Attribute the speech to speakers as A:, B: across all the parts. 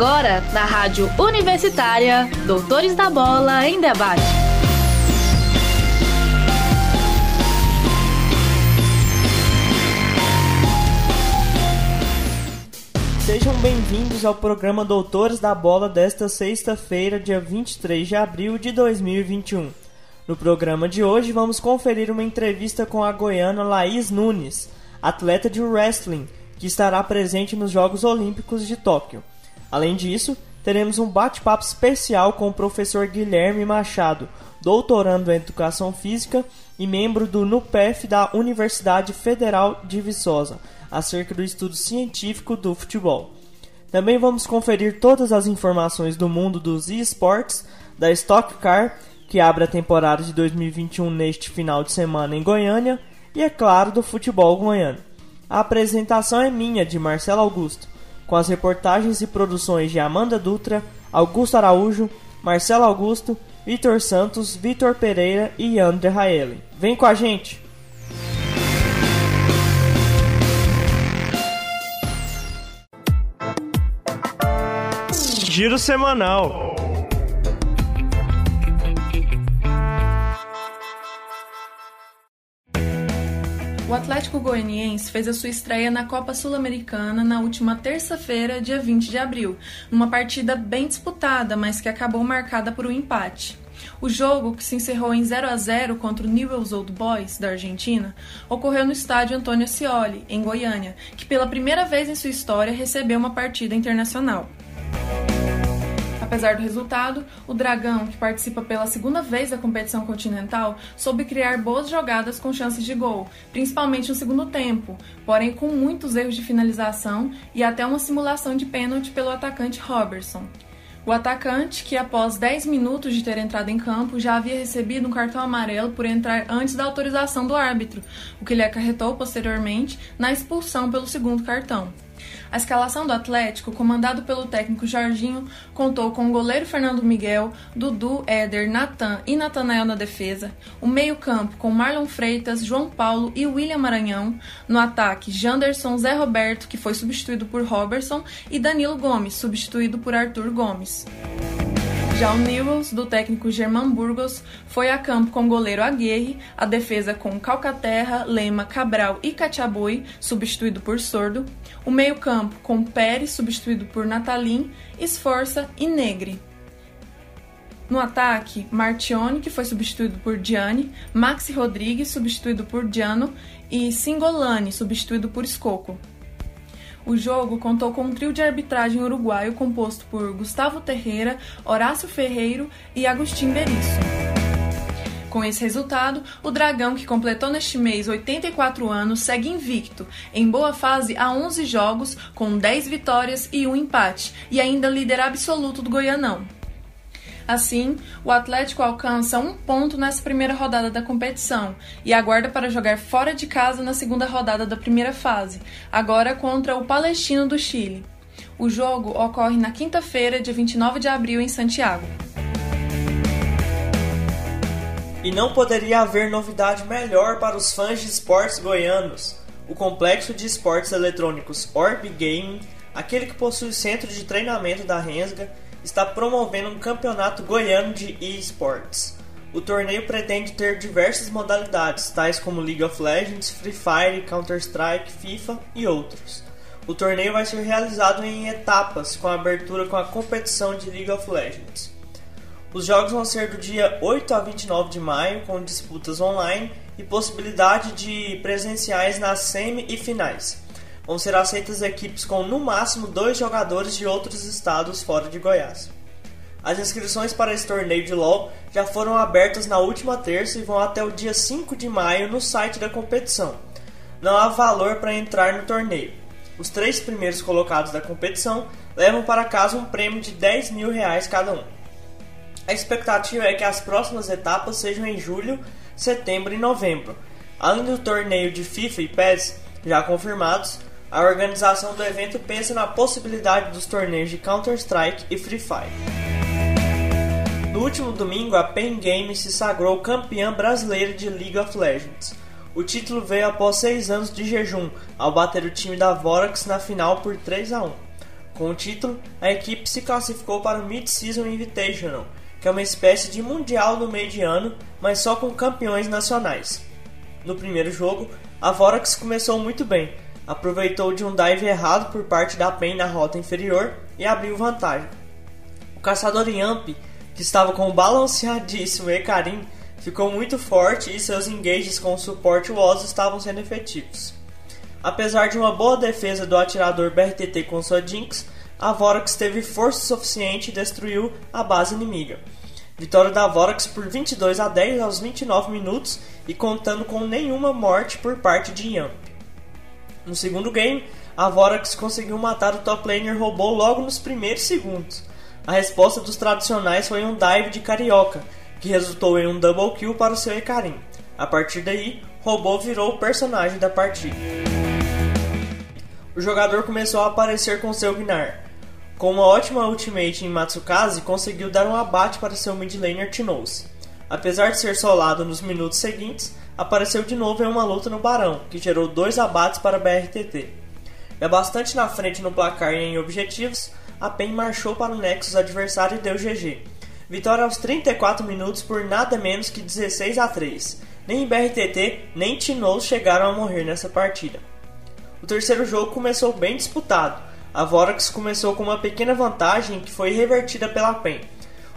A: Agora, na Rádio Universitária, Doutores da Bola em Debate.
B: Sejam bem-vindos ao programa Doutores da Bola desta sexta-feira, dia 23 de abril de 2021. No programa de hoje, vamos conferir uma entrevista com a goiana Laís Nunes, atleta de wrestling, que estará presente nos Jogos Olímpicos de Tóquio. Além disso, teremos um bate-papo especial com o professor Guilherme Machado, doutorando em Educação Física e membro do NUPEF da Universidade Federal de Viçosa, acerca do estudo científico do futebol. Também vamos conferir todas as informações do mundo dos esportes, da Stock Car, que abre a temporada de 2021 neste final de semana em Goiânia, e é claro, do futebol goiano. A apresentação é minha, de Marcelo Augusto com as reportagens e produções de Amanda Dutra, Augusto Araújo, Marcelo Augusto, Vitor Santos, Vitor Pereira e André Raeli. Vem com a gente! Giro semanal.
C: O Atlético Goianiense fez a sua estreia na Copa Sul-Americana na última terça-feira, dia 20 de abril, numa partida bem disputada, mas que acabou marcada por um empate. O jogo, que se encerrou em 0 a 0 contra o Newell's Old Boys da Argentina, ocorreu no estádio Antônio Ascioli, em Goiânia, que pela primeira vez em sua história recebeu uma partida internacional. Apesar do resultado, o Dragão, que participa pela segunda vez da competição continental, soube criar boas jogadas com chances de gol, principalmente no segundo tempo, porém com muitos erros de finalização e até uma simulação de pênalti pelo atacante Robertson. O atacante, que após 10 minutos de ter entrado em campo, já havia recebido um cartão amarelo por entrar antes da autorização do árbitro, o que lhe acarretou posteriormente na expulsão pelo segundo cartão. A escalação do Atlético, comandado pelo técnico Jorginho, contou com o goleiro Fernando Miguel, Dudu, Éder, Natan e Natanael na defesa, o meio-campo com Marlon Freitas, João Paulo e William Maranhão, no ataque Janderson, Zé Roberto, que foi substituído por Robertson, e Danilo Gomes, substituído por Arthur Gomes. Já o Newells, do técnico Germán Burgos, foi a campo com goleiro Aguirre, a defesa com Calcaterra, Lema, Cabral e Cachabui, substituído por Sordo, o meio-campo com Pérez, substituído por Natalim, Esforça e Negre. No ataque, Martione, que foi substituído por Gianni, Maxi Rodrigues, substituído por Giano, e Singolani, substituído por Scocco. O jogo contou com um trio de arbitragem uruguaio composto por Gustavo Terreira, Horácio Ferreiro e Agostinho Berício. Com esse resultado, o Dragão, que completou neste mês 84 anos, segue invicto, em boa fase há 11 jogos, com 10 vitórias e um empate, e ainda líder absoluto do Goianão. Assim, o Atlético alcança um ponto nessa primeira rodada da competição e aguarda para jogar fora de casa na segunda rodada da primeira fase, agora contra o Palestino do Chile. O jogo ocorre na quinta-feira, dia 29 de abril, em Santiago.
B: E não poderia haver novidade melhor para os fãs de esportes goianos. O complexo de esportes eletrônicos Orb Gaming, aquele que possui o centro de treinamento da Rensga, está promovendo um campeonato goiano de esports. O torneio pretende ter diversas modalidades, tais como League of Legends, Free Fire, Counter-Strike, FIFA e outros. O torneio vai ser realizado em etapas, com abertura com a competição de League of Legends. Os jogos vão ser do dia 8 a 29 de maio, com disputas online e possibilidade de presenciais nas semi e finais vão ser aceitas equipes com no máximo dois jogadores de outros estados fora de Goiás. As inscrições para esse torneio de LoL já foram abertas na última terça e vão até o dia 5 de maio no site da competição. Não há valor para entrar no torneio. Os três primeiros colocados da competição levam para casa um prêmio de 10 mil reais cada um. A expectativa é que as próximas etapas sejam em julho, setembro e novembro. Além do torneio de FIFA e PES já confirmados, a organização do evento pensa na possibilidade dos torneios de Counter-Strike e Free Fire. No último domingo, a Pen Games se sagrou campeã brasileira de League of Legends. O título veio após seis anos de jejum, ao bater o time da Vorax na final por 3 a 1. Com o título, a equipe se classificou para o Mid-Season Invitational, que é uma espécie de mundial no meio de ano, mas só com campeões nacionais. No primeiro jogo, a Vorax começou muito bem, aproveitou de um dive errado por parte da PEN na rota inferior e abriu vantagem. O caçador Yamp, que estava com o balanceadíssimo Ekarim, ficou muito forte e seus engages com o suporte WOS estavam sendo efetivos. Apesar de uma boa defesa do atirador BRTT com sua Jinx, a Vorax teve força suficiente e destruiu a base inimiga. Vitória da Vorax por 22 a 10 aos 29 minutos e contando com nenhuma morte por parte de Yamp. No segundo game, a Vorax conseguiu matar o top laner robô logo nos primeiros segundos. A resposta dos tradicionais foi um dive de Carioca, que resultou em um double kill para o seu Ekarim. A partir daí, Robô virou o personagem da partida. O jogador começou a aparecer com seu Gnar. Com uma ótima ultimate em Matsukaze, conseguiu dar um abate para seu mid laner Tinous. Apesar de ser solado nos minutos seguintes, apareceu de novo em uma luta no Barão, que gerou dois abates para a BRTT. É bastante na frente no placar e em objetivos, a PEN marchou para o Nexus adversário e deu GG. Vitória aos 34 minutos por nada menos que 16 a 3. Nem BRTT nem Tinous chegaram a morrer nessa partida. O terceiro jogo começou bem disputado. A Vorax começou com uma pequena vantagem que foi revertida pela PEN.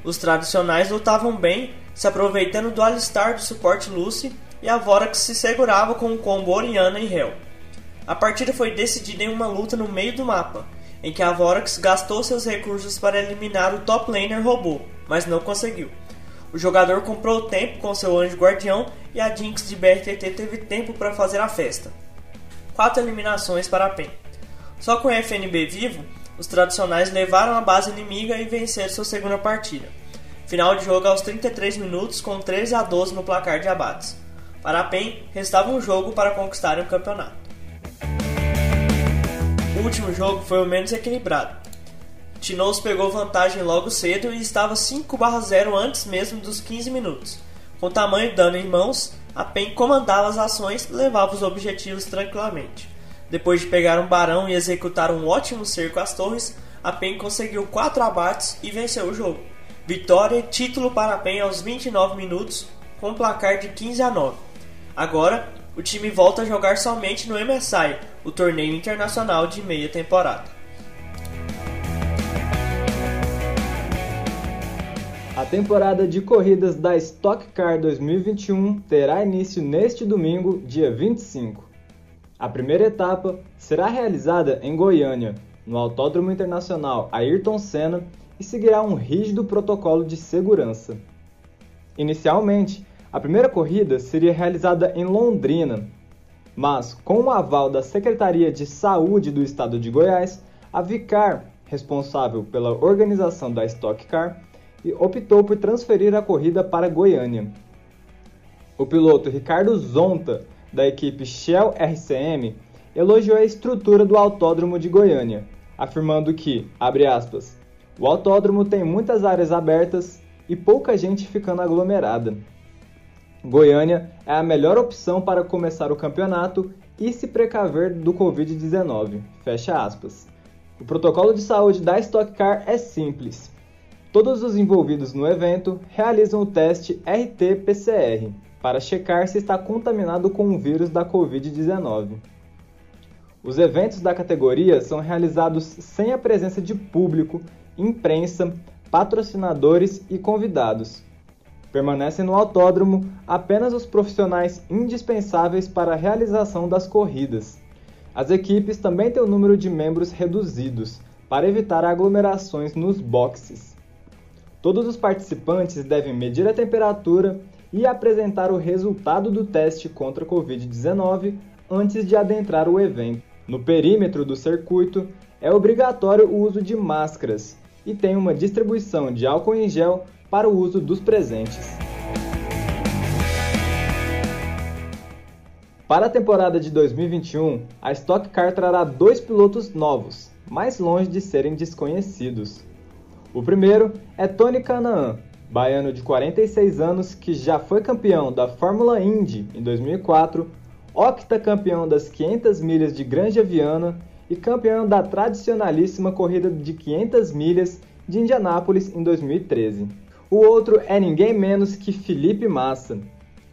B: Os tradicionais lutavam bem, se aproveitando do Alistar do suporte Lucy e a Vorax se segurava com o combo Oriana e Hell. A partida foi decidida em uma luta no meio do mapa, em que a Vorax gastou seus recursos para eliminar o top laner robô, mas não conseguiu. O jogador comprou tempo com seu anjo guardião e a Jinx de BRTT teve tempo para fazer a festa. Quatro eliminações para a PEN. Só com o FNB vivo, os tradicionais levaram a base inimiga e venceram sua segunda partida. Final de jogo aos 33 minutos com 13 a 12 no placar de abates. Para a PEN, restava um jogo para conquistar o campeonato. O último jogo foi o menos equilibrado. Tinoz pegou vantagem logo cedo e estava 5/0 antes mesmo dos 15 minutos. Com tamanho dano em mãos, a PEN comandava as ações e levava os objetivos tranquilamente. Depois de pegar um barão e executar um ótimo cerco às torres, a PEN conseguiu 4 abates e venceu o jogo. Vitória e título para a PEN aos 29 minutos, com placar de 15 a 9. Agora, o time volta a jogar somente no MSI, o torneio internacional de meia temporada.
D: A temporada de corridas da Stock Car 2021 terá início neste domingo, dia 25. A primeira etapa será realizada em Goiânia, no Autódromo Internacional Ayrton Senna, e seguirá um rígido protocolo de segurança. Inicialmente, a primeira corrida seria realizada em Londrina, mas com o aval da Secretaria de Saúde do Estado de Goiás, a Vicar, responsável pela organização da Stock Car, optou por transferir a corrida para Goiânia. O piloto Ricardo Zonta, da equipe Shell RCM, elogiou a estrutura do autódromo de Goiânia, afirmando que, abre aspas, o autódromo tem muitas áreas abertas e pouca gente ficando aglomerada. Goiânia é a melhor opção para começar o campeonato e se precaver do Covid-19. Fecha aspas. O protocolo de saúde da Stock Car é simples. Todos os envolvidos no evento realizam o teste RT-PCR para checar se está contaminado com o vírus da Covid-19. Os eventos da categoria são realizados sem a presença de público, imprensa, patrocinadores e convidados. Permanecem no autódromo apenas os profissionais indispensáveis para a realização das corridas. As equipes também têm o número de membros reduzidos para evitar aglomerações nos boxes. Todos os participantes devem medir a temperatura e apresentar o resultado do teste contra a Covid-19 antes de adentrar o evento. No perímetro do circuito, é obrigatório o uso de máscaras e tem uma distribuição de álcool em gel para o uso dos presentes. Para a temporada de 2021, a Stock Car trará dois pilotos novos, mais longe de serem desconhecidos. O primeiro é Tony Canaan, baiano de 46 anos que já foi campeão da Fórmula Indy em 2004, octacampeão das 500 milhas de Granja Viana e campeão da tradicionalíssima corrida de 500 milhas de Indianápolis em 2013. O outro é ninguém menos que Felipe Massa.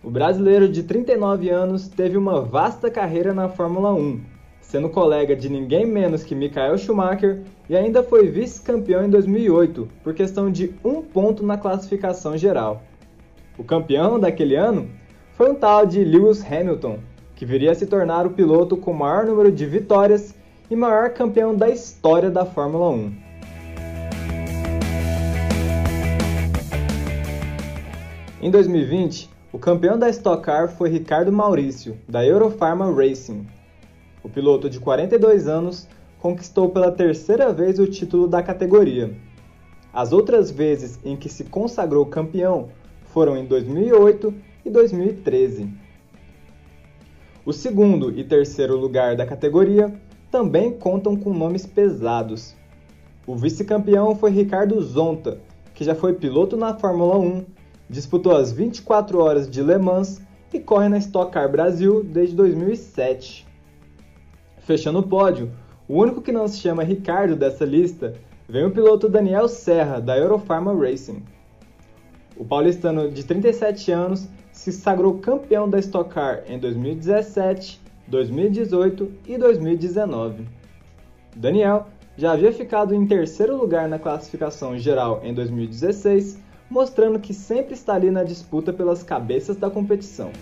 D: O brasileiro de 39 anos teve uma vasta carreira na Fórmula 1, sendo colega de ninguém menos que Michael Schumacher e ainda foi vice-campeão em 2008, por questão de um ponto na classificação geral. O campeão daquele ano foi um tal de Lewis Hamilton, que viria a se tornar o piloto com o maior número de vitórias e maior campeão da história da Fórmula 1. Em 2020, o campeão da Stock Car foi Ricardo Maurício, da Eurofarma Racing. O piloto de 42 anos conquistou pela terceira vez o título da categoria. As outras vezes em que se consagrou campeão foram em 2008 e 2013. O segundo e terceiro lugar da categoria também contam com nomes pesados. O vice-campeão foi Ricardo Zonta, que já foi piloto na Fórmula 1, disputou as 24 horas de Le Mans e corre na Stock Car Brasil desde 2007. Fechando o pódio, o único que não se chama Ricardo dessa lista vem o piloto Daniel Serra, da Eurofarma Racing. O paulistano de 37 anos se sagrou campeão da Stock Car em 2017, 2018 e 2019. Daniel já havia ficado em terceiro lugar na classificação geral em 2016, mostrando que sempre está ali na disputa pelas cabeças da competição.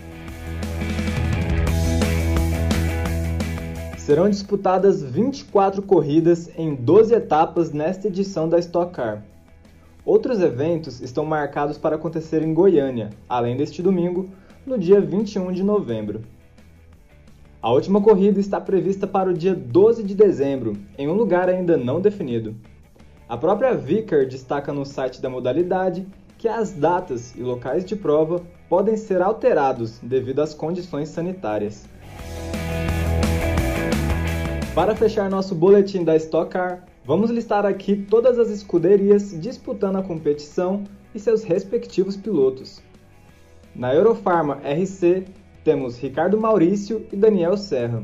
D: Serão disputadas 24 corridas em 12 etapas nesta edição da Stock Car. Outros eventos estão marcados para acontecer em Goiânia, além deste domingo, no dia 21 de novembro. A última corrida está prevista para o dia 12 de dezembro, em um lugar ainda não definido. A própria Vicar destaca no site da modalidade que as datas e locais de prova podem ser alterados devido às condições sanitárias. Para fechar nosso boletim da Stock Car, Vamos listar aqui todas as escuderias disputando a competição e seus respectivos pilotos. Na Eurofarma RC temos Ricardo Maurício e Daniel Serra.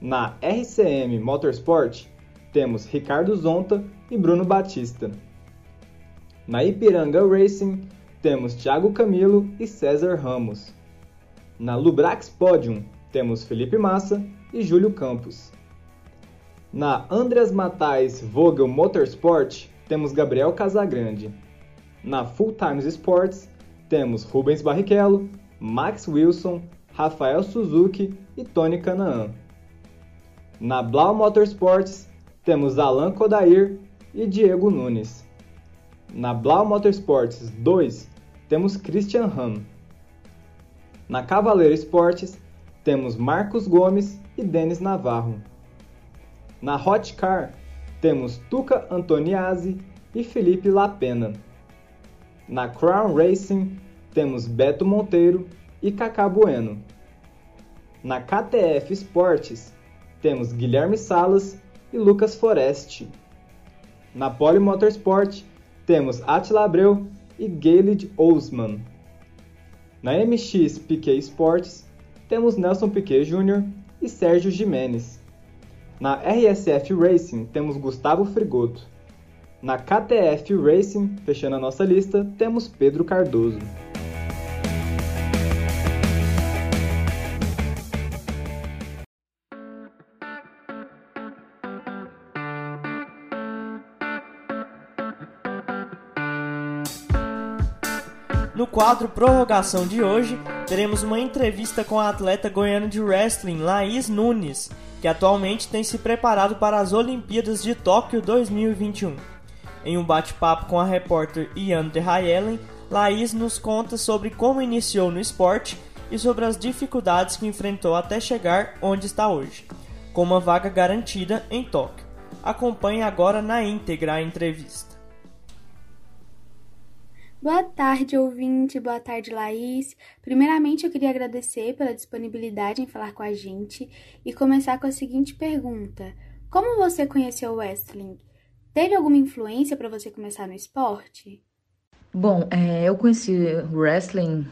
D: Na RCM Motorsport temos Ricardo Zonta e Bruno Batista. Na Ipiranga Racing temos Thiago Camilo e César Ramos. Na Lubrax Podium temos Felipe Massa e Júlio Campos. Na Andreas Matais Vogel Motorsport, temos Gabriel Casagrande. Na Full Times Sports, temos Rubens Barrichello, Max Wilson, Rafael Suzuki e Tony Canaan. Na Blau Motorsports, temos Alan Kodair e Diego Nunes. Na Blau Motorsports 2, temos Christian Ham. Na Cavaleiro Esportes, temos Marcos Gomes e Denis Navarro. Na Hot Car, temos Tuca Antoniazzi e Felipe Lapena. Na Crown Racing, temos Beto Monteiro e Cacá Bueno. Na KTF Esportes, temos Guilherme Salas e Lucas Forest. Na Poli Motorsport, temos Attila Abreu e Gaylid Ousman. Na MX Piquet Sports, temos Nelson Piquet Jr. e Sérgio Jimenez. Na RSF Racing temos Gustavo Frigoto. Na KTF Racing, fechando a nossa lista, temos Pedro Cardoso.
B: Quadro Prorrogação de hoje, teremos uma entrevista com a atleta goiana de wrestling Laís Nunes, que atualmente tem se preparado para as Olimpíadas de Tóquio 2021. Em um bate-papo com a repórter Ian Derrayellen, Laís nos conta sobre como iniciou no esporte e sobre as dificuldades que enfrentou até chegar onde está hoje, com uma vaga garantida em Tóquio. Acompanhe agora na íntegra a entrevista.
E: Boa tarde, ouvinte. Boa tarde, Laís. Primeiramente, eu queria agradecer pela disponibilidade em falar com a gente e começar com a seguinte pergunta: Como você conheceu o wrestling? Teve alguma influência para você começar no esporte?
F: Bom, é, eu conheci wrestling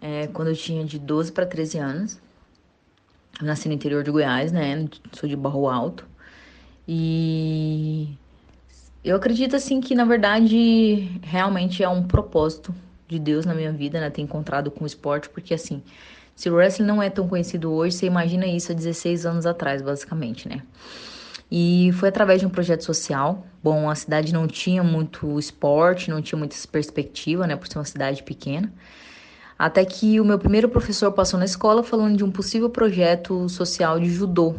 F: é, quando eu tinha de 12 para 13 anos. Eu nasci no interior de Goiás, né? Sou de Barro Alto. E eu acredito assim que na verdade realmente é um propósito de Deus na minha vida, né, ter encontrado com o esporte, porque assim, se o wrestling não é tão conhecido hoje, você imagina isso há 16 anos atrás, basicamente, né? E foi através de um projeto social. Bom, a cidade não tinha muito esporte, não tinha muita perspectiva, né, por ser uma cidade pequena. Até que o meu primeiro professor passou na escola falando de um possível projeto social de judô.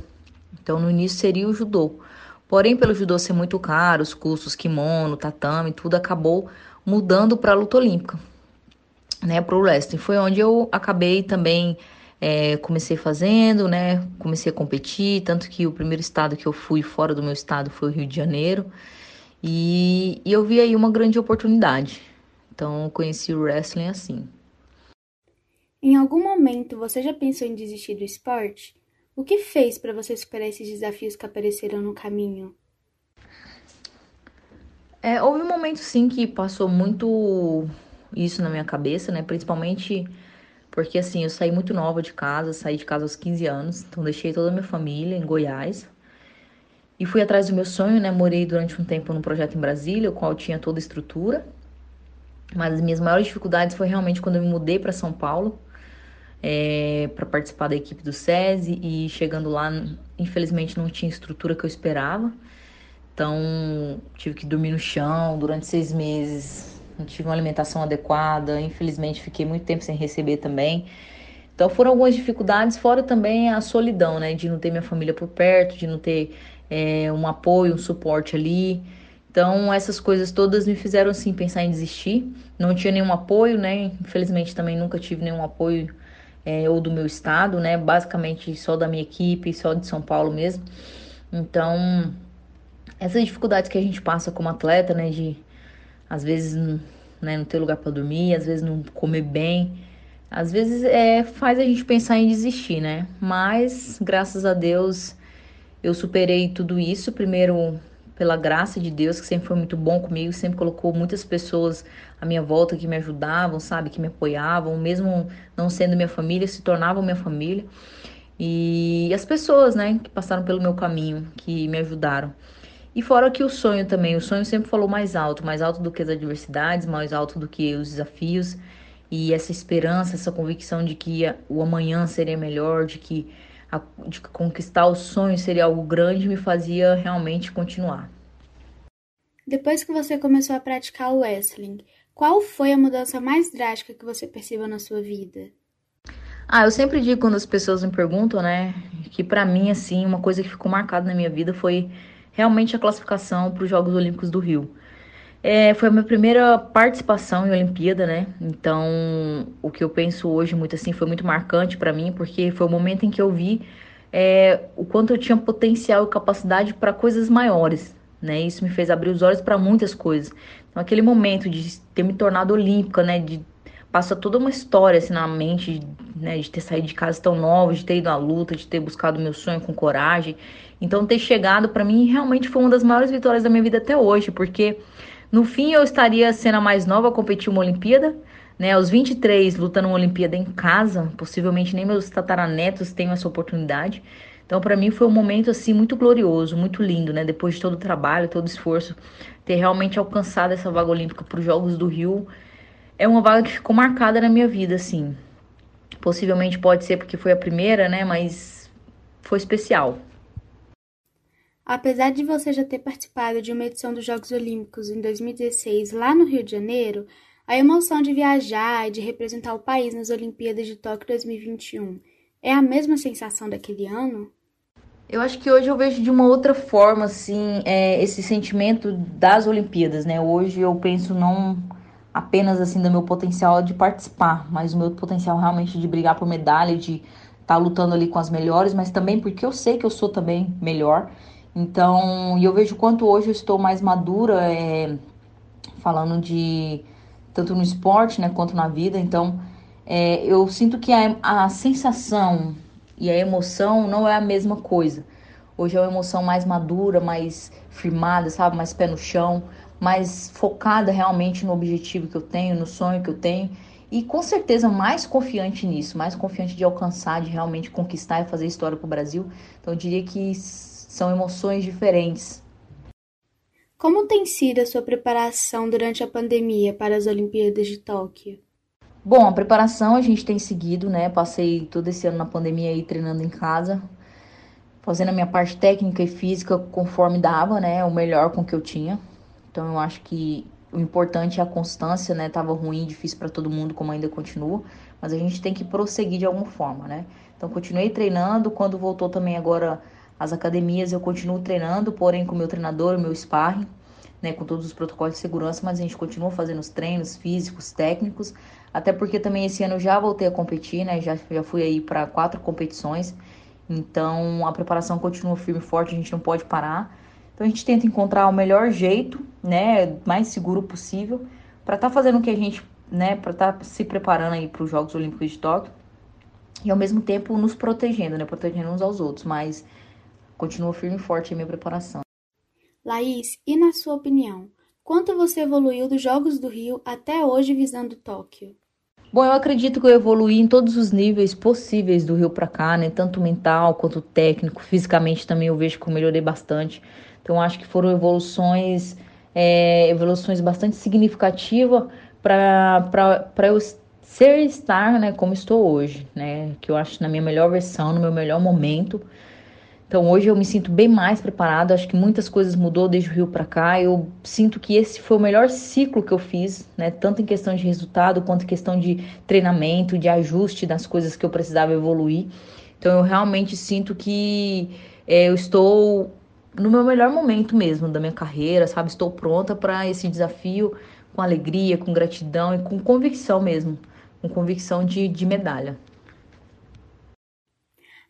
F: Então, no início seria o judô. Porém, pelo judô ser muito caro, os custos, kimono, tatame, tudo acabou mudando para a luta olímpica, né, para o wrestling. Foi onde eu acabei também é, comecei fazendo, né, comecei a competir, tanto que o primeiro estado que eu fui fora do meu estado foi o Rio de Janeiro. E, e eu vi aí uma grande oportunidade. Então, conheci o wrestling assim.
E: Em algum momento você já pensou em desistir do esporte? O que fez para você superar esses desafios que apareceram no caminho?
F: É, houve um momento sim que passou muito isso na minha cabeça, né? Principalmente porque assim, eu saí muito nova de casa, saí de casa aos 15 anos, então deixei toda a minha família em Goiás. E fui atrás do meu sonho, né? Morei durante um tempo num projeto em Brasília, o qual tinha toda a estrutura. Mas as minhas maiores dificuldades foi realmente quando eu me mudei para São Paulo é, para participar da equipe do SESI e chegando lá, infelizmente não tinha estrutura que eu esperava. Então tive que dormir no chão durante seis meses, não tive uma alimentação adequada, infelizmente fiquei muito tempo sem receber também. Então foram algumas dificuldades, fora também a solidão, né? De não ter minha família por perto, de não ter é, um apoio, um suporte ali. Então essas coisas todas me fizeram assim pensar em desistir. Não tinha nenhum apoio, né? Infelizmente também nunca tive nenhum apoio é, ou do meu estado, né? Basicamente só da minha equipe, só de São Paulo mesmo. Então, essas dificuldades que a gente passa como atleta, né? De às vezes né, não ter lugar para dormir, às vezes não comer bem, às vezes é, faz a gente pensar em desistir, né? Mas graças a Deus eu superei tudo isso. Primeiro pela graça de Deus, que sempre foi muito bom comigo, sempre colocou muitas pessoas à minha volta que me ajudavam, sabe, que me apoiavam, mesmo não sendo minha família, se tornavam minha família. E as pessoas, né, que passaram pelo meu caminho, que me ajudaram. E fora que o sonho também, o sonho sempre falou mais alto, mais alto do que as adversidades, mais alto do que os desafios. E essa esperança, essa convicção de que o amanhã seria melhor, de que a, de conquistar o sonho seria algo grande me fazia realmente continuar.
E: Depois que você começou a praticar o wrestling, qual foi a mudança mais drástica que você percebeu na sua vida?
F: Ah, eu sempre digo quando as pessoas me perguntam, né, que para mim assim, uma coisa que ficou marcada na minha vida foi realmente a classificação para os Jogos Olímpicos do Rio. É, foi a minha primeira participação em Olimpíada, né? Então, o que eu penso hoje muito assim foi muito marcante para mim, porque foi o momento em que eu vi é, o quanto eu tinha potencial e capacidade para coisas maiores, né? Isso me fez abrir os olhos para muitas coisas. Então, aquele momento de ter me tornado olímpica, né? De passar toda uma história assim na mente, né? De ter saído de casa tão nova, de ter ido à luta, de ter buscado meu sonho com coragem. Então, ter chegado para mim realmente foi uma das maiores vitórias da minha vida até hoje, porque no fim, eu estaria sendo a mais nova a competir uma Olimpíada, né? Aos 23, lutando uma Olimpíada em casa, possivelmente nem meus tataranetos tenham essa oportunidade. Então, para mim foi um momento assim muito glorioso, muito lindo, né? Depois de todo o trabalho, todo o esforço, ter realmente alcançado essa vaga olímpica para os Jogos do Rio é uma vaga que ficou marcada na minha vida, assim. Possivelmente pode ser porque foi a primeira, né? Mas foi especial.
E: Apesar de você já ter participado de uma edição dos Jogos Olímpicos em 2016 lá no Rio de Janeiro, a emoção de viajar e de representar o país nas Olimpíadas de Tóquio 2021 é a mesma sensação daquele ano?
F: Eu acho que hoje eu vejo de uma outra forma, assim, é, esse sentimento das Olimpíadas, né? Hoje eu penso não apenas, assim, do meu potencial de participar, mas o meu potencial realmente de brigar por medalha, de estar tá lutando ali com as melhores, mas também porque eu sei que eu sou também melhor então, e eu vejo quanto hoje eu estou mais madura, é, falando de tanto no esporte, né, quanto na vida. Então, é, eu sinto que a, a sensação e a emoção não é a mesma coisa. Hoje é uma emoção mais madura, mais firmada, sabe, mais pé no chão, mais focada realmente no objetivo que eu tenho, no sonho que eu tenho e com certeza mais confiante nisso, mais confiante de alcançar, de realmente conquistar e fazer história para o Brasil. Então eu diria que são emoções diferentes.
E: Como tem sido a sua preparação durante a pandemia para as Olimpíadas de Tóquio?
F: Bom, a preparação a gente tem seguido, né? Passei todo esse ano na pandemia aí treinando em casa, fazendo a minha parte técnica e física conforme dava, né? O melhor com que eu tinha. Então eu acho que o importante é a constância, né? Tava ruim, difícil para todo mundo, como ainda continua, mas a gente tem que prosseguir de alguma forma, né? Então continuei treinando, quando voltou também agora as academias, eu continuo treinando, porém com o meu treinador, o meu sparring, né, com todos os protocolos de segurança, mas a gente continua fazendo os treinos físicos, técnicos, até porque também esse ano já voltei a competir, né? Já, já fui aí para quatro competições. Então a preparação continua firme e forte, a gente não pode parar. Então a gente tenta encontrar o melhor jeito, né, mais seguro possível, para estar tá fazendo o que a gente, né, para estar tá se preparando aí para os Jogos Olímpicos de Tóquio e ao mesmo tempo nos protegendo, né, protegendo uns aos outros, mas continua firme e forte a minha preparação.
E: Laís, e na sua opinião, quanto você evoluiu dos Jogos do Rio até hoje visando Tóquio?
F: Bom, eu acredito que eu evoluí em todos os níveis possíveis do Rio para cá, né? Tanto mental quanto técnico, fisicamente também eu vejo que eu melhorei bastante. Então acho que foram evoluções, é, evoluções bastante significativas para eu ser estar, né, como estou hoje, né? Que eu acho na minha melhor versão, no meu melhor momento. Então hoje eu me sinto bem mais preparada, acho que muitas coisas mudou desde o Rio para cá. Eu sinto que esse foi o melhor ciclo que eu fiz, né, tanto em questão de resultado quanto em questão de treinamento, de ajuste das coisas que eu precisava evoluir. Então eu realmente sinto que é, eu estou no meu melhor momento mesmo da minha carreira, sabe? Estou pronta para esse desafio com alegria, com gratidão e com convicção mesmo, com convicção de, de medalha.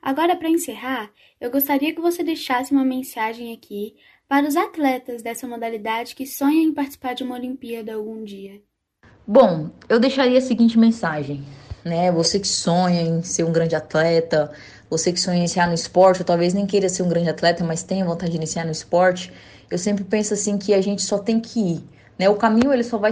E: Agora, para encerrar, eu gostaria que você deixasse uma mensagem aqui para os atletas dessa modalidade que sonham em participar de uma Olimpíada algum dia.
F: Bom, eu deixaria a seguinte mensagem, né? Você que sonha em ser um grande atleta, você que sonha em iniciar no esporte, ou talvez nem queira ser um grande atleta, mas tenha vontade de iniciar no esporte, eu sempre penso assim que a gente só tem que ir, né? O caminho ele só vai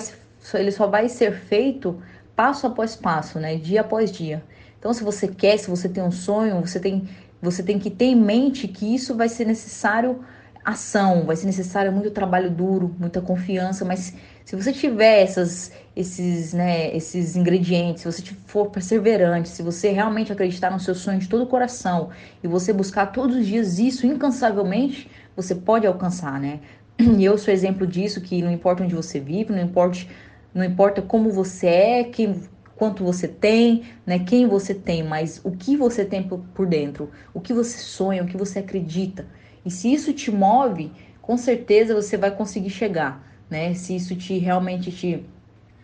F: ele só vai ser feito passo após passo, né? Dia após dia. Então, se você quer, se você tem um sonho, você tem, você tem que ter em mente que isso vai ser necessário ação, vai ser necessário muito trabalho duro, muita confiança, mas se você tiver essas, esses, né, esses ingredientes, se você for perseverante, se você realmente acreditar no seu sonho de todo o coração e você buscar todos os dias isso incansavelmente, você pode alcançar, né? E eu sou exemplo disso, que não importa onde você vive, não importa, não importa como você é, quem, quanto você tem, né, quem você tem, mas o que você tem por dentro, o que você sonha, o que você acredita. E se isso te move, com certeza você vai conseguir chegar, né? Se isso te realmente te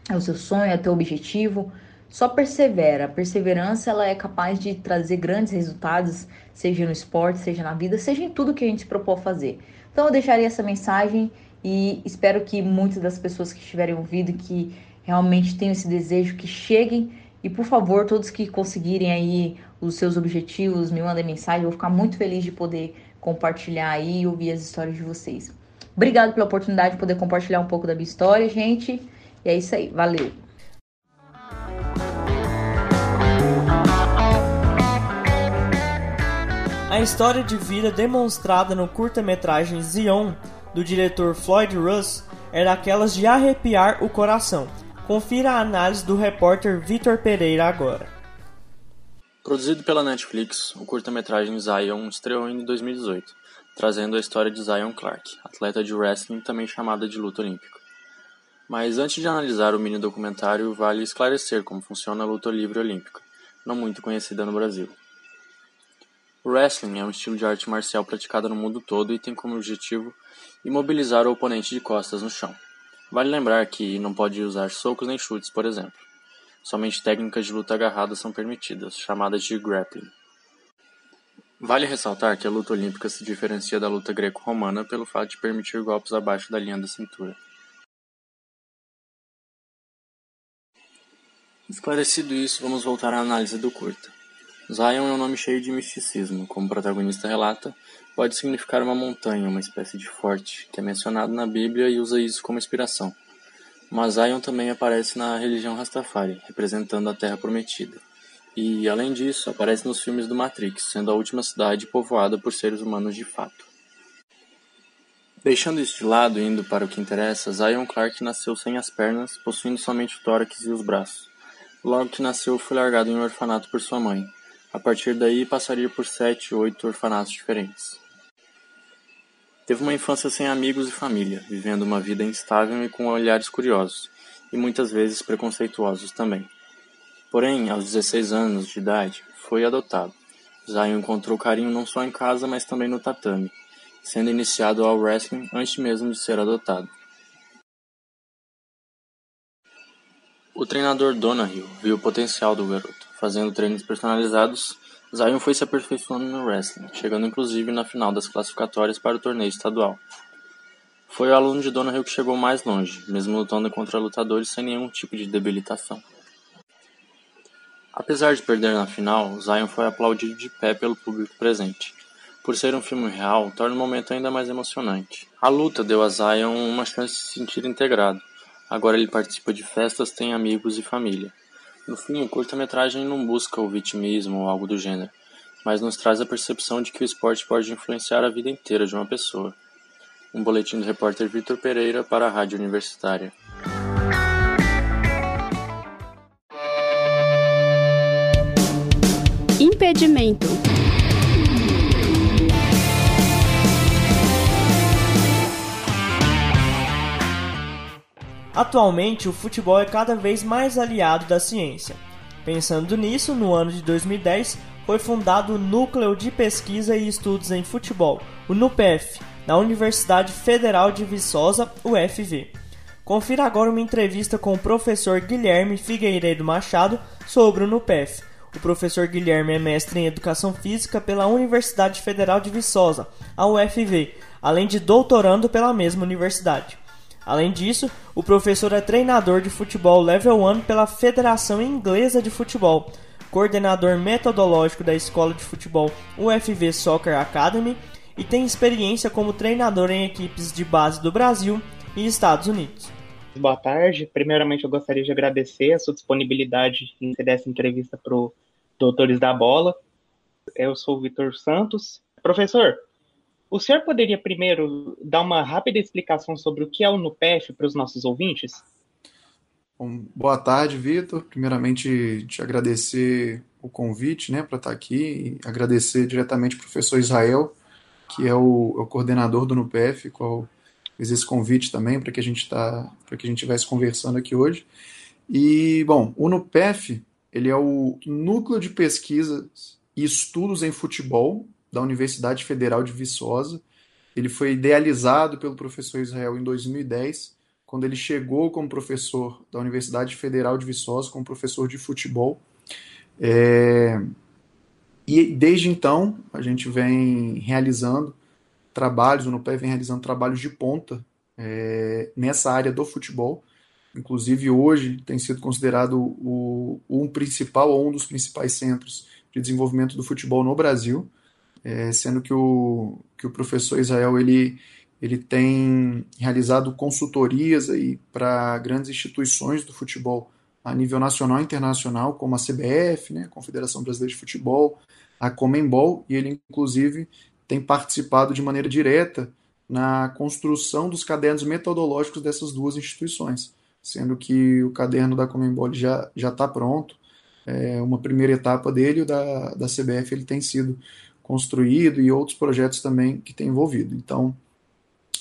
F: é o seu sonho, é o teu objetivo, só persevera. A perseverança ela é capaz de trazer grandes resultados, seja no esporte, seja na vida, seja em tudo que a gente se propôs fazer. Então eu deixaria essa mensagem e espero que muitas das pessoas que estiverem ouvindo que realmente tenho esse desejo que cheguem e por favor, todos que conseguirem aí os seus objetivos, me mandem mensagem, eu vou ficar muito feliz de poder compartilhar aí e ouvir as histórias de vocês. Obrigado pela oportunidade de poder compartilhar um pouco da minha história, gente. E é isso aí, valeu.
B: A história de vida demonstrada no curta-metragem Zion, do diretor Floyd Russ, era aquelas de arrepiar o coração. Confira a análise do repórter Vitor Pereira agora.
G: Produzido pela Netflix, o curta-metragem Zion estreou em 2018, trazendo a história de Zion Clark, atleta de wrestling também chamada de luta olímpica. Mas antes de analisar o mini documentário, vale esclarecer como funciona a luta livre olímpica, não muito conhecida no Brasil. O wrestling é um estilo de arte marcial praticada no mundo todo e tem como objetivo imobilizar o oponente de costas no chão. Vale lembrar que não pode usar socos nem chutes, por exemplo. Somente técnicas de luta agarrada são permitidas, chamadas de grappling. Vale ressaltar que a luta olímpica se diferencia da luta greco-romana pelo fato de permitir golpes abaixo da linha da cintura. Esclarecido isso, vamos voltar à análise do curta. Zion é um nome cheio de misticismo, como o protagonista relata, pode significar uma montanha, uma espécie de forte, que é mencionado na Bíblia e usa isso como inspiração. Mas Zion também aparece na religião Rastafari, representando a Terra Prometida. E, além disso, aparece nos filmes do Matrix, sendo a última cidade povoada por seres humanos de fato. Deixando isso de lado e indo para o que interessa, Zion Clark nasceu sem as pernas, possuindo somente o tórax e os braços. Logo que nasceu, foi largado em um orfanato por sua mãe. A partir daí, passaria por sete ou oito orfanatos diferentes. Teve uma infância sem amigos e família, vivendo uma vida instável e com olhares curiosos, e muitas vezes preconceituosos também. Porém, aos 16 anos de idade, foi adotado. Zion encontrou carinho não só em casa, mas também no tatame, sendo iniciado ao wrestling antes mesmo de ser adotado. O treinador Donahue viu o potencial do garoto. Fazendo treinos personalizados, Zion foi se aperfeiçoando no wrestling, chegando inclusive na final das classificatórias para o torneio estadual. Foi o aluno de Donahue que chegou mais longe, mesmo lutando contra lutadores sem nenhum tipo de debilitação. Apesar de perder na final, Zion foi aplaudido de pé pelo público presente. Por ser um filme real, torna o momento ainda mais emocionante. A luta deu a Zion uma chance de se sentir integrado. Agora ele participa de festas, tem amigos e família. No fim, o curta-metragem não busca o vitimismo ou algo do gênero, mas nos traz a percepção de que o esporte pode influenciar a vida inteira de uma pessoa. Um boletim do repórter Vitor Pereira para a Rádio Universitária.
H: Impedimento.
B: Atualmente, o futebol é cada vez mais aliado da ciência. Pensando nisso, no ano de 2010 foi fundado o Núcleo de Pesquisa e Estudos em Futebol, o NUPEF, na Universidade Federal de Viçosa, UFV. Confira agora uma entrevista com o professor Guilherme Figueiredo Machado sobre o NUPEF, o professor Guilherme é mestre em Educação Física pela Universidade Federal de Viçosa, a UFV, além de doutorando pela mesma universidade. Além disso, o professor é treinador de futebol Level 1 pela Federação Inglesa de Futebol, coordenador metodológico da Escola de Futebol UFV Soccer Academy e tem experiência como treinador em equipes de base do Brasil e Estados Unidos.
I: Boa tarde. Primeiramente, eu gostaria de agradecer a sua disponibilidade em ser essa entrevista para o Doutores da Bola. Eu sou o Vitor Santos. Professor, o senhor poderia primeiro dar uma rápida explicação sobre o que é o NUPEF para os nossos ouvintes?
J: Bom, boa tarde, Vitor. Primeiramente, te agradecer o convite né, para estar aqui e agradecer diretamente ao professor Israel, que é o, é o coordenador do NUPEF, qual fez esse convite também para que a gente tá, para que a gente estivesse conversando aqui hoje. E bom, o NUPEF ele é o núcleo de pesquisas e estudos em futebol da Universidade Federal de Viçosa. Ele foi idealizado pelo professor Israel em 2010, quando ele chegou como professor da Universidade Federal de Viçosa, como professor de futebol. É... E desde então a gente vem realizando trabalhos, o NUPE vem realizando trabalhos de ponta é, nessa área do futebol. Inclusive, hoje tem sido considerado o, um principal ou um dos principais centros de desenvolvimento do futebol no Brasil, é, sendo que o, que o professor Israel ele, ele tem realizado consultorias para grandes instituições do futebol a nível nacional e internacional, como a CBF, né, a Confederação Brasileira de Futebol, a Comembol, e ele, inclusive, tem participado de maneira direta na construção dos cadernos metodológicos dessas duas instituições, sendo que o caderno da Comembol já está pronto, é uma primeira etapa dele, o da, da CBF ele tem sido construído e outros projetos também que tem envolvido. Então,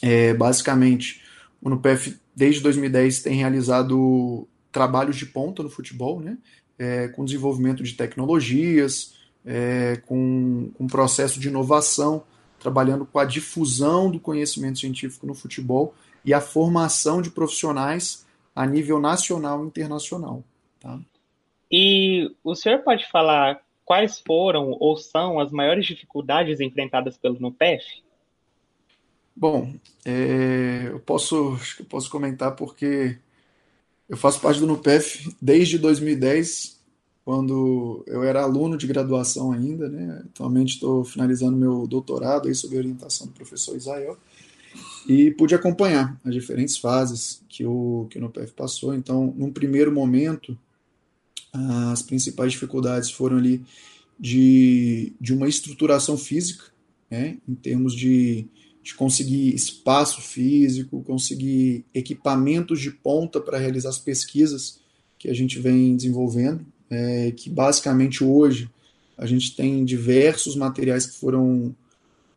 J: é, basicamente, o NUPEF desde 2010 tem realizado trabalhos de ponta no futebol, né, é, com desenvolvimento de tecnologias, é, com, com processo de inovação, trabalhando com a difusão do conhecimento científico no futebol e a formação de profissionais a nível nacional e internacional. Tá?
I: E o senhor pode falar quais foram ou são as maiores dificuldades enfrentadas pelo NUPEF?
J: Bom, é, eu posso, acho que eu posso comentar porque eu faço parte do NUPEF desde 2010 quando eu era aluno de graduação ainda, né? Atualmente estou finalizando meu doutorado aí sob orientação do professor Israel e pude acompanhar as diferentes fases que o que o NUPEF passou. Então, num primeiro momento, as principais dificuldades foram ali de, de uma estruturação física, né? Em termos de, de conseguir espaço físico, conseguir equipamentos de ponta para realizar as pesquisas que a gente vem desenvolvendo, é, que basicamente hoje a gente tem diversos materiais que foram,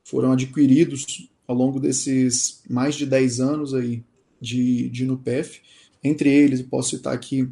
J: foram adquiridos ao longo desses mais de 10 anos aí de, de NUPEF. Entre eles, posso citar aqui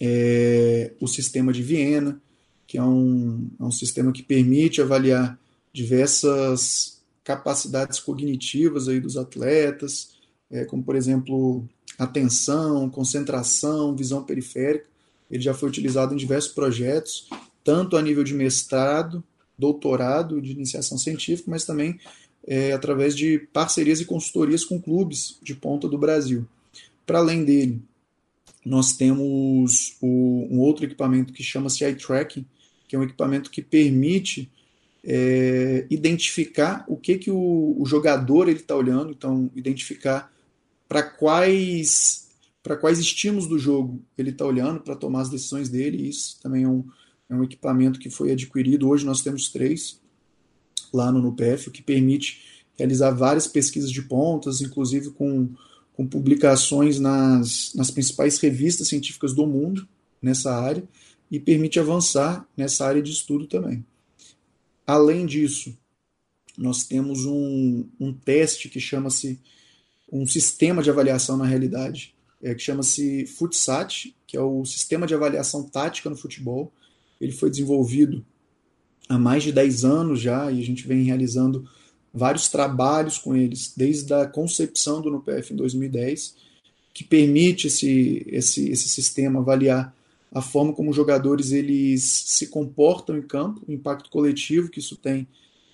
J: é, o sistema de Viena, que é um, é um sistema que permite avaliar diversas capacidades cognitivas aí dos atletas, é, como por exemplo atenção, concentração, visão periférica. Ele já foi utilizado em diversos projetos, tanto a nível de mestrado, doutorado de iniciação científica, mas também é, através de parcerias e consultorias com clubes de ponta do Brasil. Para além dele, nós temos o, um outro equipamento que chama-se Eye Tracking, que é um equipamento que permite é, identificar o que, que o, o jogador ele está olhando, então identificar para quais para quais estímulos do jogo ele está olhando para tomar as decisões dele. Isso também é um, é um equipamento que foi adquirido. Hoje nós temos três lá no NUPEF, o que permite realizar várias pesquisas de pontas, inclusive com, com publicações nas, nas principais revistas científicas do mundo nessa área, e permite avançar nessa área de estudo também. Além disso, nós temos um, um teste que chama-se um sistema de avaliação na realidade, é, que chama-se FUTSAT, que é o sistema de avaliação tática no futebol. Ele foi desenvolvido há mais de 10 anos já e a gente vem realizando vários trabalhos com eles, desde a concepção do NUPF em 2010, que permite esse, esse, esse sistema avaliar a forma como os jogadores eles se comportam em campo, o impacto coletivo que isso tem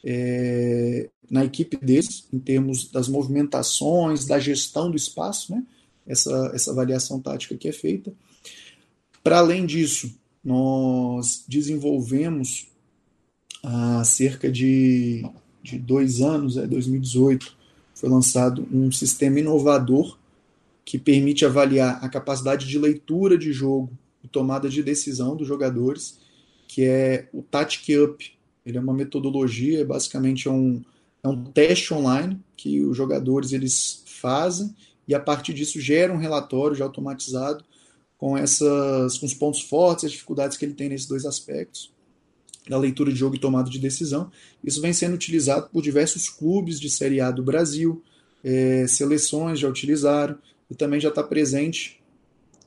J: é, na equipe deles, em termos das movimentações, da gestão do espaço, né? essa, essa avaliação tática que é feita. Para além disso, nós desenvolvemos há cerca de, de dois anos, é 2018, foi lançado um sistema inovador que permite avaliar a capacidade de leitura de jogo e tomada de decisão dos jogadores, que é o Tactic Up. Ele é uma metodologia, basicamente é um, é um teste online que os jogadores eles fazem e a partir disso gera um relatório já automatizado com essas com os pontos fortes e as dificuldades que ele tem nesses dois aspectos da leitura de jogo e tomada de decisão. Isso vem sendo utilizado por diversos clubes de Série A do Brasil, é, seleções já utilizaram e também já está presente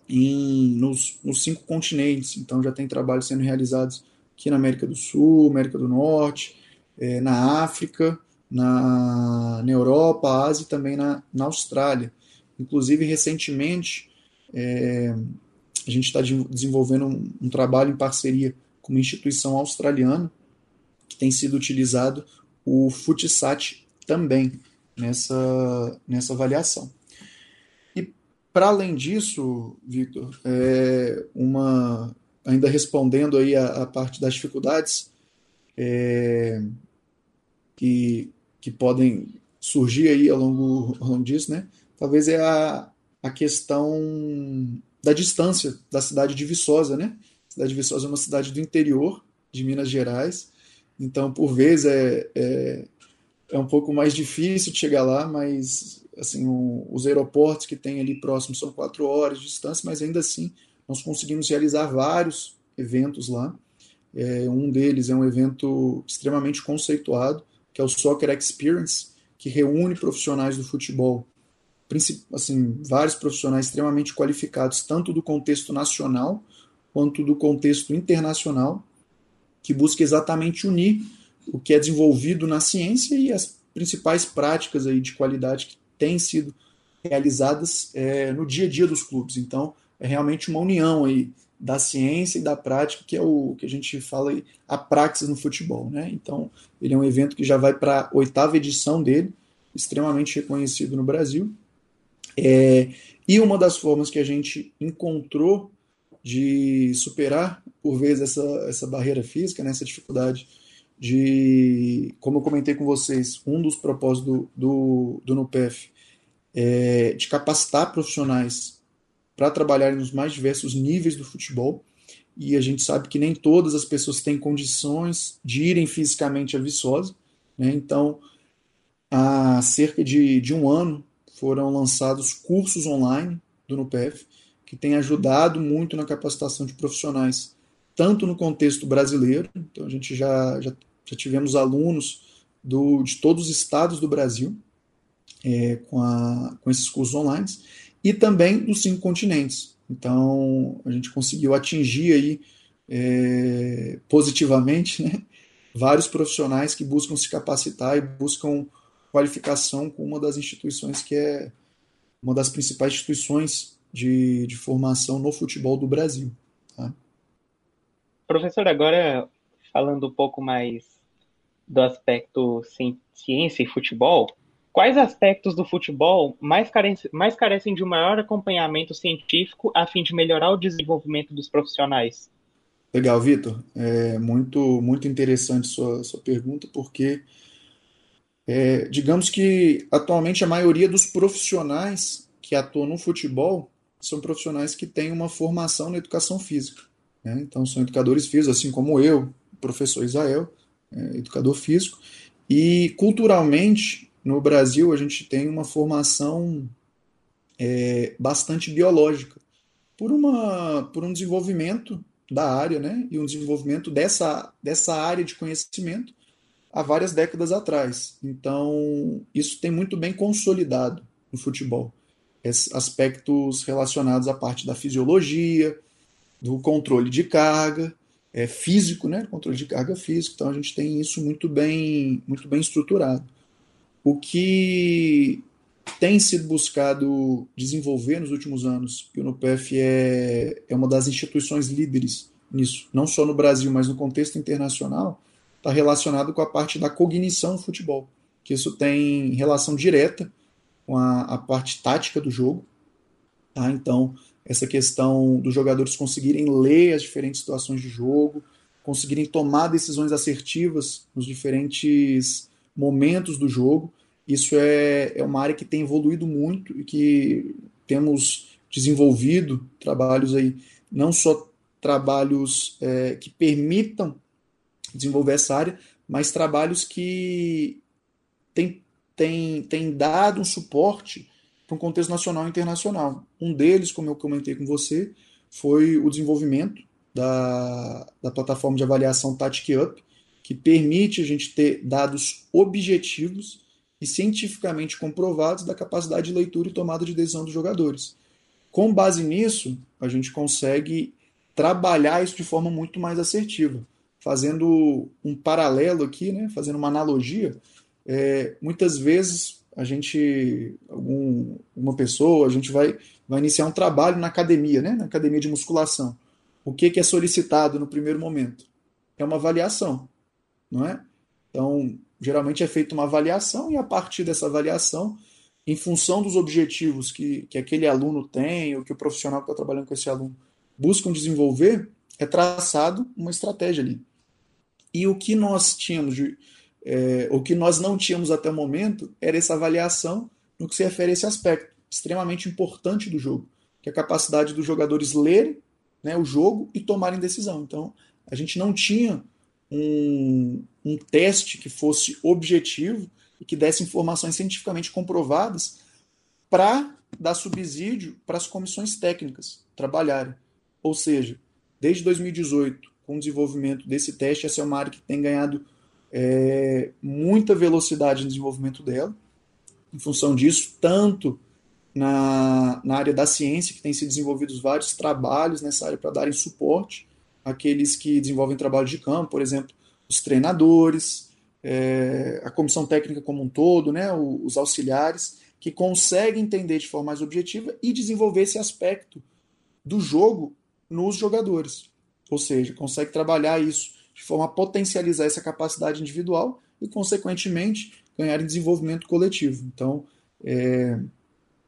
J: em, nos, nos cinco continentes. Então já tem trabalhos sendo realizados aqui na América do Sul, América do Norte, é, na África, na, na Europa, Ásia e também na, na Austrália. Inclusive, recentemente, é, a gente está desenvolvendo um, um, trabalho em parceria uma instituição australiana que tem sido utilizado o Futsat também nessa, nessa avaliação. E, para além disso, Victor, é, uma, ainda respondendo aí a, a parte das dificuldades é, que, que podem surgir aí ao longo, ao longo disso, né? talvez é a, a questão da distância da cidade de Viçosa, né? Cidade de Viçosa é uma cidade do interior de Minas Gerais, então por vezes é, é, é um pouco mais difícil de chegar lá, mas assim o, os aeroportos que tem ali próximo são quatro horas de distância, mas ainda assim nós conseguimos realizar vários eventos lá. É, um deles é um evento extremamente conceituado, que é o Soccer Experience, que reúne profissionais do futebol assim, vários profissionais extremamente qualificados, tanto do contexto nacional quanto do contexto internacional, que busca exatamente unir o que é desenvolvido na ciência e as principais práticas aí de qualidade que têm sido realizadas é, no dia a dia dos clubes. Então, é realmente uma união aí da ciência e da prática, que é o que a gente fala aí, a praxis no futebol. Né? Então, ele é um evento que já vai para a oitava edição dele, extremamente reconhecido no Brasil, é, e uma das formas que a gente encontrou de superar, por vezes, essa, essa barreira física, né, essa dificuldade de, como eu comentei com vocês, um dos propósitos do, do, do NUPEF é de capacitar profissionais para trabalhar nos mais diversos níveis do futebol. E a gente sabe que nem todas as pessoas têm condições de irem fisicamente a Viçosa. Né? Então, há cerca de, de um ano foram lançados cursos online do NUPEF, que tem ajudado muito na capacitação de profissionais, tanto no contexto brasileiro, então a gente já, já, já tivemos alunos do, de todos os estados do Brasil é, com, a, com esses cursos online, e também dos cinco continentes. Então, a gente conseguiu atingir aí é, positivamente né, vários profissionais que buscam se capacitar e buscam qualificação com uma das instituições que é uma das principais instituições de, de formação no futebol do Brasil. Tá?
I: Professor, agora falando um pouco mais do aspecto ciência e futebol, quais aspectos do futebol mais carecem, mais carecem de um maior acompanhamento científico a fim de melhorar o desenvolvimento dos profissionais?
J: Legal, Vitor. É muito, muito interessante sua, sua pergunta, porque é, digamos que atualmente a maioria dos profissionais que atuam no futebol são profissionais que têm uma formação na educação física. Né? Então, são educadores físicos, assim como eu, professor Israel, é, educador físico. E culturalmente, no Brasil, a gente tem uma formação é, bastante biológica, por, uma, por um desenvolvimento da área, né? E um desenvolvimento dessa, dessa área de conhecimento há várias décadas atrás. Então, isso tem muito bem consolidado no futebol. Aspectos relacionados à parte da fisiologia, do controle de carga, é, físico, né? Controle de carga físico. Então, a gente tem isso muito bem, muito bem estruturado. O que tem sido buscado desenvolver nos últimos anos, e o NUPEF é, é uma das instituições líderes nisso, não só no Brasil, mas no contexto internacional, está relacionado com a parte da cognição no futebol, que isso tem relação direta com a, a parte tática do jogo. Tá? Então, essa questão dos jogadores conseguirem ler as diferentes situações de jogo, conseguirem tomar decisões assertivas nos diferentes momentos do jogo. Isso é, é uma área que tem evoluído muito e que temos desenvolvido trabalhos aí, não só trabalhos é, que permitam desenvolver essa área, mas trabalhos que têm tem, tem dado um suporte para um contexto nacional e internacional. Um deles, como eu comentei com você, foi o desenvolvimento da, da plataforma de avaliação Tactic Up, que permite a gente ter dados objetivos e cientificamente comprovados da capacidade de leitura e tomada de decisão dos jogadores. Com base nisso, a gente consegue trabalhar isso de forma muito mais assertiva fazendo um paralelo aqui, né, fazendo uma analogia, é, muitas vezes a gente, algum, uma pessoa, a gente vai, vai iniciar um trabalho na academia, né, na academia de musculação. O que, que é solicitado no primeiro momento? É uma avaliação, não é? Então, geralmente é feita uma avaliação e a partir dessa avaliação, em função dos objetivos que, que aquele aluno tem, ou que o profissional que está trabalhando com esse aluno buscam desenvolver, é traçado uma estratégia ali. E o que nós tínhamos, de, é, o que nós não tínhamos até o momento, era essa avaliação no que se refere a esse aspecto extremamente importante do jogo, que é a capacidade dos jogadores lerem né, o jogo e tomarem decisão. Então, a gente não tinha um, um teste que fosse objetivo e que desse informações cientificamente comprovadas para dar subsídio para as comissões técnicas trabalharem. Ou seja, desde 2018, com o desenvolvimento desse teste. Essa é uma área que tem ganhado é, muita velocidade no desenvolvimento dela. Em função disso, tanto na, na área da ciência, que tem se desenvolvidos vários trabalhos nessa área para darem suporte àqueles que desenvolvem trabalho de campo, por exemplo, os treinadores, é, a comissão técnica como um todo, né, os auxiliares, que conseguem entender de forma mais objetiva e desenvolver esse aspecto do jogo nos jogadores. Ou seja, consegue trabalhar isso de forma a potencializar essa capacidade individual e, consequentemente, ganhar em desenvolvimento coletivo. Então, é,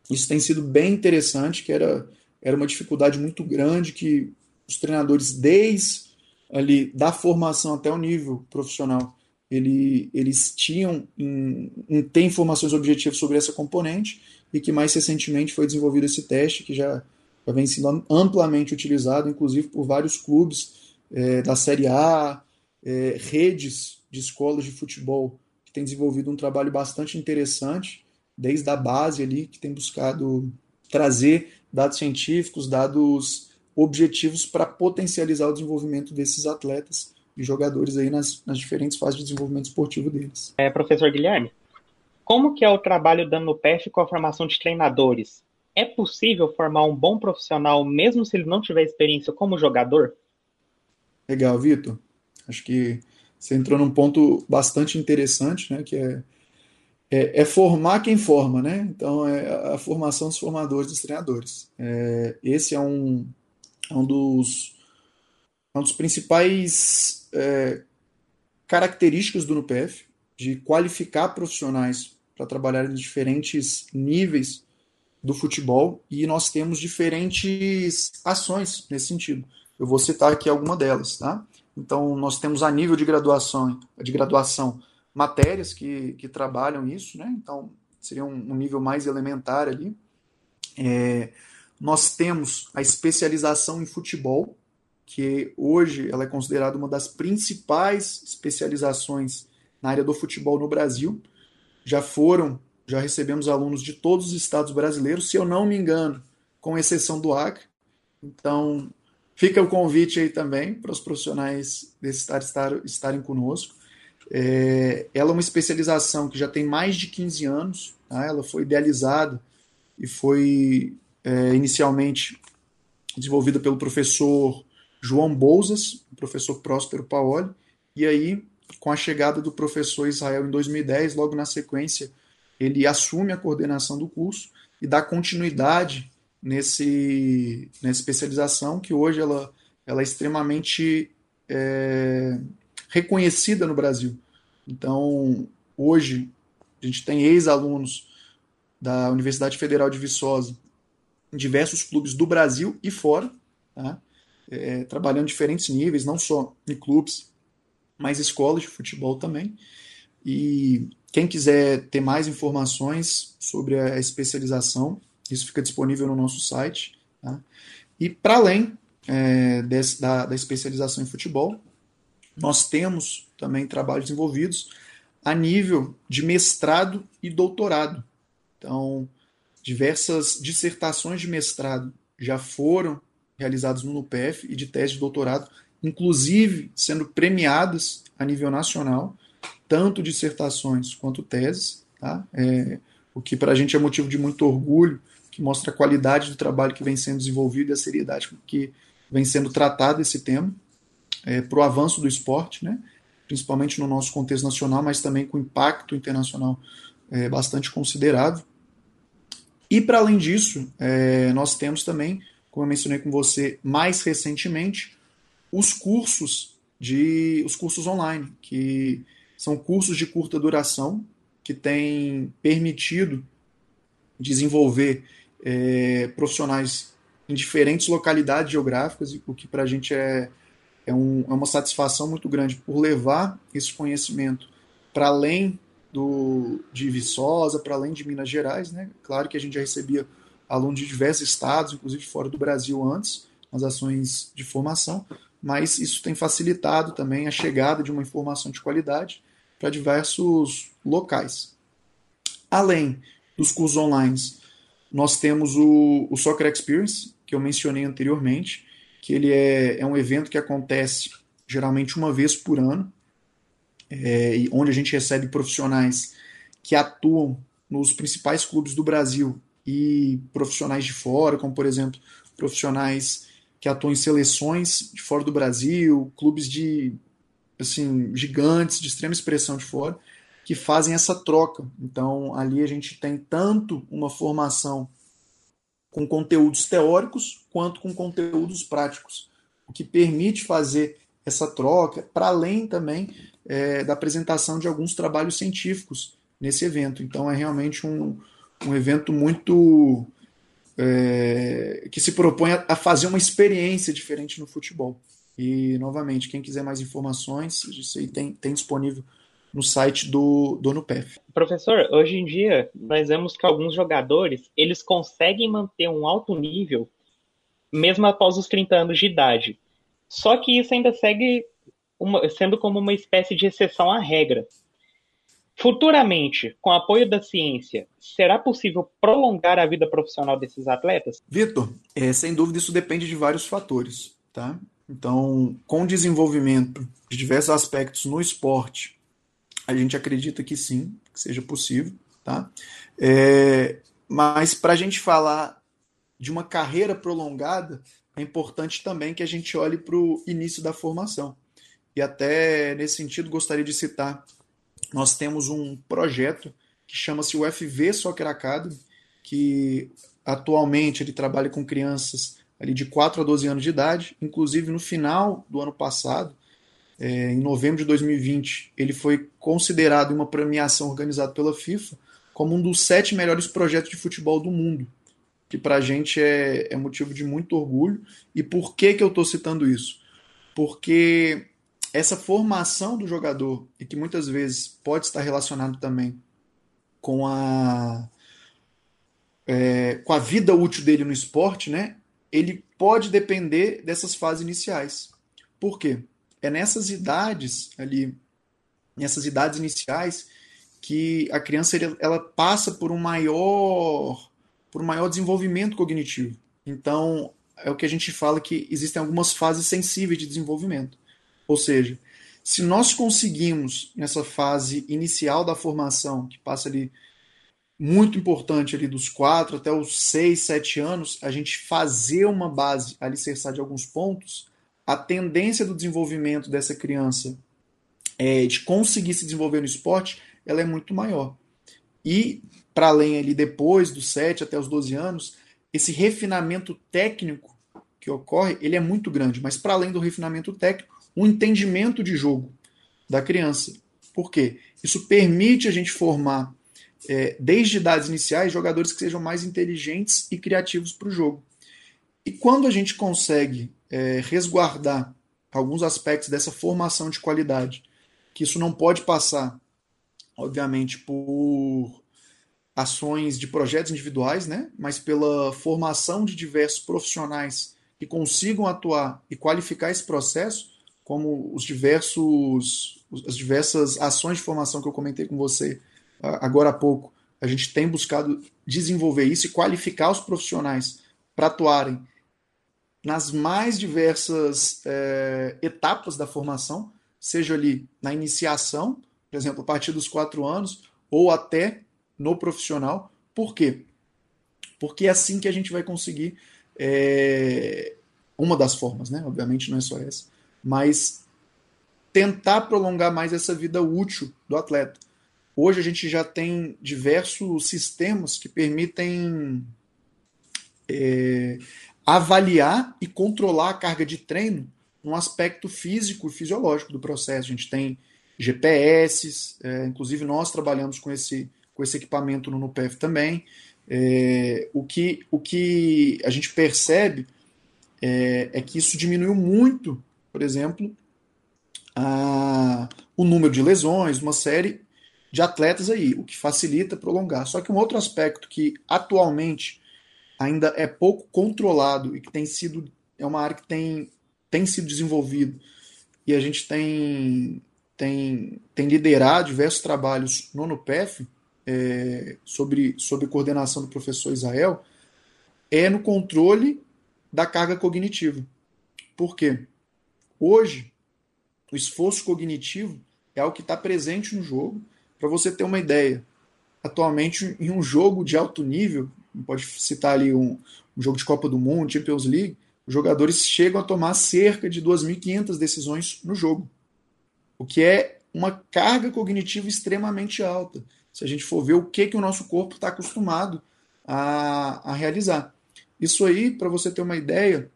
J: isso tem sido bem interessante, que era, era uma dificuldade muito grande que os treinadores, desde ali da formação até o nível profissional, ele, eles tinham em, em ter informações objetivas sobre essa componente e que mais recentemente foi desenvolvido esse teste que já já vem sendo amplamente utilizado, inclusive por vários clubes é, da Série A, é, redes de escolas de futebol que tem desenvolvido um trabalho bastante interessante, desde a base ali, que tem buscado trazer dados científicos, dados objetivos para potencializar o desenvolvimento desses atletas e jogadores aí nas, nas diferentes fases de desenvolvimento esportivo deles.
I: É, professor Guilherme, como que é o trabalho da NUPEF com a formação de treinadores? É possível formar um bom profissional mesmo se ele não tiver experiência como jogador?
J: Legal, Vitor. Acho que você entrou num ponto bastante interessante, né, que é, é, é formar quem forma, né? Então, é a formação dos formadores, dos treinadores. É, esse é um, é um dos, é um dos principais é, características do NUPEF, de qualificar profissionais para trabalhar em diferentes níveis do futebol e nós temos diferentes ações nesse sentido. Eu vou citar aqui alguma delas, tá? Então nós temos a nível de graduação, de graduação matérias que, que trabalham isso, né? Então seria um, um nível mais elementar ali. É, nós temos a especialização em futebol, que hoje ela é considerada uma das principais especializações na área do futebol no Brasil. Já foram, já recebemos alunos de todos os estados brasileiros, se eu não me engano, com exceção do Acre. Então, fica o convite aí também para os profissionais desse estado estar, estarem conosco. É, ela é uma especialização que já tem mais de 15 anos, tá? ela foi idealizada e foi é, inicialmente desenvolvida pelo professor João Bouzas, professor Próspero Paoli, e aí com a chegada do professor Israel em 2010, logo na sequência, ele assume a coordenação do curso e dá continuidade nesse, nessa especialização, que hoje ela, ela é extremamente é, reconhecida no Brasil. Então, hoje, a gente tem ex-alunos da Universidade Federal de Viçosa em diversos clubes do Brasil e fora, tá? é, trabalhando em diferentes níveis, não só em clubes, mais escolas de futebol também. E quem quiser ter mais informações sobre a especialização, isso fica disponível no nosso site. Tá? E para além é, desse, da, da especialização em futebol, nós temos também trabalhos desenvolvidos a nível de mestrado e doutorado. Então, diversas dissertações de mestrado já foram realizadas no NUPEF e de tese de doutorado inclusive sendo premiadas a nível nacional, tanto dissertações quanto teses, tá? É, o que para a gente é motivo de muito orgulho, que mostra a qualidade do trabalho que vem sendo desenvolvido e a seriedade com que vem sendo tratado esse tema, é, para o avanço do esporte, né? principalmente no nosso contexto nacional, mas também com impacto internacional é, bastante considerável. E para além disso, é, nós temos também, como eu mencionei com você mais recentemente, os cursos de os cursos online, que são cursos de curta duração que têm permitido desenvolver é, profissionais em diferentes localidades geográficas, o que para a gente é, é, um, é, uma satisfação muito grande por levar esse conhecimento para além do, de Viçosa, para além de Minas Gerais. Né? Claro que a gente já recebia alunos de diversos estados, inclusive fora do Brasil antes, nas ações de formação, mas isso tem facilitado também a chegada de uma informação de qualidade para diversos locais. Além dos cursos online, nós temos o, o Soccer Experience, que eu mencionei anteriormente, que ele é, é um evento que acontece geralmente uma vez por ano, é, onde a gente recebe profissionais que atuam nos principais clubes do Brasil e profissionais de fora, como por exemplo profissionais que atuam em seleções de fora do Brasil, clubes de assim gigantes de extrema expressão de fora, que fazem essa troca. Então, ali a gente tem tanto uma formação com conteúdos teóricos quanto com conteúdos práticos, o que permite fazer essa troca, para além também é, da apresentação de alguns trabalhos científicos nesse evento. Então, é realmente um, um evento muito é, que se propõe a, a, fazer uma experiência diferente no futebol. E, novamente, quem quiser mais informações, isso aí tem, tem disponível no site do, do NUPEF.
I: Professor, hoje em dia, nós vemos que alguns jogadores, eles conseguem manter um alto nível mesmo após os 30 anos de idade. Só que isso ainda segue uma, sendo como uma espécie de exceção à regra. Futuramente, com apoio da ciência, será possível prolongar a vida profissional desses atletas?
J: Vitor, é, sem dúvida isso depende de vários fatores, tá? Então, com o desenvolvimento de diversos aspectos no esporte, a gente acredita que sim, que seja possível, tá? É, mas para a gente falar de uma carreira prolongada, é importante também que a gente olhe para o início da formação. E até nesse sentido gostaria de citar, nós temos um projeto que chama-se o FV Soccer Academy, que atualmente ele trabalha com crianças ali de 4 a 12 anos de idade, inclusive no final do ano passado, é, em novembro de 2020, ele foi considerado em uma premiação organizada pela FIFA como um dos sete melhores projetos de futebol do mundo, que para a gente é, é, motivo de muito orgulho. E por que, que eu estou citando isso? Porque essa formação do jogador, e que muitas vezes pode estar relacionado também com a, é, com a vida útil dele no esporte, né? ele pode depender dessas fases iniciais. Por quê? É nessas idades ali, nessas idades iniciais, que a criança ela passa por um maior por um maior desenvolvimento cognitivo. Então, é o que a gente fala que existem algumas fases sensíveis de desenvolvimento. Ou seja, se nós conseguimos nessa fase inicial da formação, que passa ali muito importante ali dos 4 até os 6, 7 anos, a gente fazer uma base alicerçada de alguns pontos, a tendência do desenvolvimento dessa criança é, de conseguir se desenvolver no esporte ela é muito maior. E, para além ali, depois dos 7 até os 12 anos, esse refinamento técnico que ocorre, ele é muito grande. Mas, para além do refinamento técnico, o entendimento de jogo da criança. Por quê? Isso permite a gente formar, é, desde idades iniciais, jogadores que sejam mais inteligentes e criativos para o jogo. E quando a gente consegue é, resguardar alguns aspectos dessa formação de qualidade, que isso não pode passar obviamente, por ações de projetos individuais, né? mas pela formação de diversos profissionais que consigam atuar e qualificar esse processo, como os diversos, as diversas ações de formação que eu comentei com você agora há pouco. A gente tem buscado desenvolver isso e qualificar os profissionais para atuarem nas mais diversas é, etapas da formação, seja ali na iniciação, por exemplo, a partir dos quatro anos, ou até no profissional. Por quê? Porque é assim que a gente vai conseguir. É, uma das formas, né? Obviamente não é só essa. Mas tentar prolongar mais essa vida útil do atleta. Hoje a gente já tem diversos sistemas que permitem é, avaliar e controlar a carga de treino no aspecto físico e fisiológico do processo. A gente tem GPS, é, inclusive nós trabalhamos com esse, com esse equipamento no NUPEF também. É, o, que, o que a gente percebe é, é que isso diminuiu muito, por exemplo, a, o número de lesões, uma série de atletas aí, o que facilita prolongar. Só que um outro aspecto que atualmente ainda é pouco controlado e que tem sido é uma área que tem, tem sido desenvolvido e a gente tem tem, tem liderado diversos trabalhos no NUPEF é, sobre, sobre coordenação do professor Israel, é no controle da carga cognitiva. Por quê? Hoje, o esforço cognitivo é o que está presente no jogo. Para você ter uma ideia, atualmente em um jogo de alto nível, pode citar ali um, um jogo de Copa do Mundo, Champions League, os jogadores chegam a tomar cerca de 2.500 decisões no jogo o que é uma carga cognitiva extremamente alta. Se a gente for ver o que, que o nosso corpo está acostumado a, a realizar. Isso aí, para você ter uma ideia,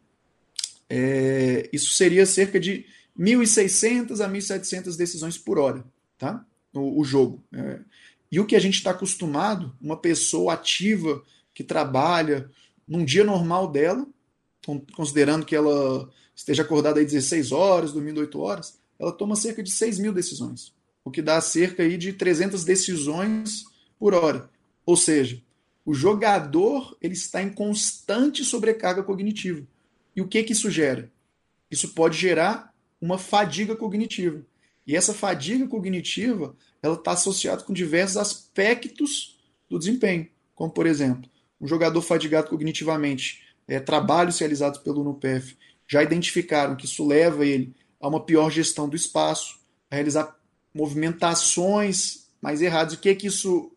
J: é, isso seria cerca de 1.600 a 1.700 decisões por hora, tá? O, o jogo. É. E o que a gente está acostumado, uma pessoa ativa que trabalha num dia normal dela, considerando que ela esteja acordada aí 16 horas, dormindo 8 horas, ela toma cerca de 6 mil decisões, o que dá cerca aí de 300 decisões por hora. Ou seja, o jogador ele está em constante sobrecarga cognitiva. E o que, que isso gera? Isso pode gerar uma fadiga cognitiva. E essa fadiga cognitiva, ela está associada com diversos aspectos do desempenho, como por exemplo, um jogador fadigado cognitivamente, é, trabalhos realizados pelo NUPEF já identificaram que isso leva ele a uma pior gestão do espaço, a realizar movimentações mais erradas. O que é que isso,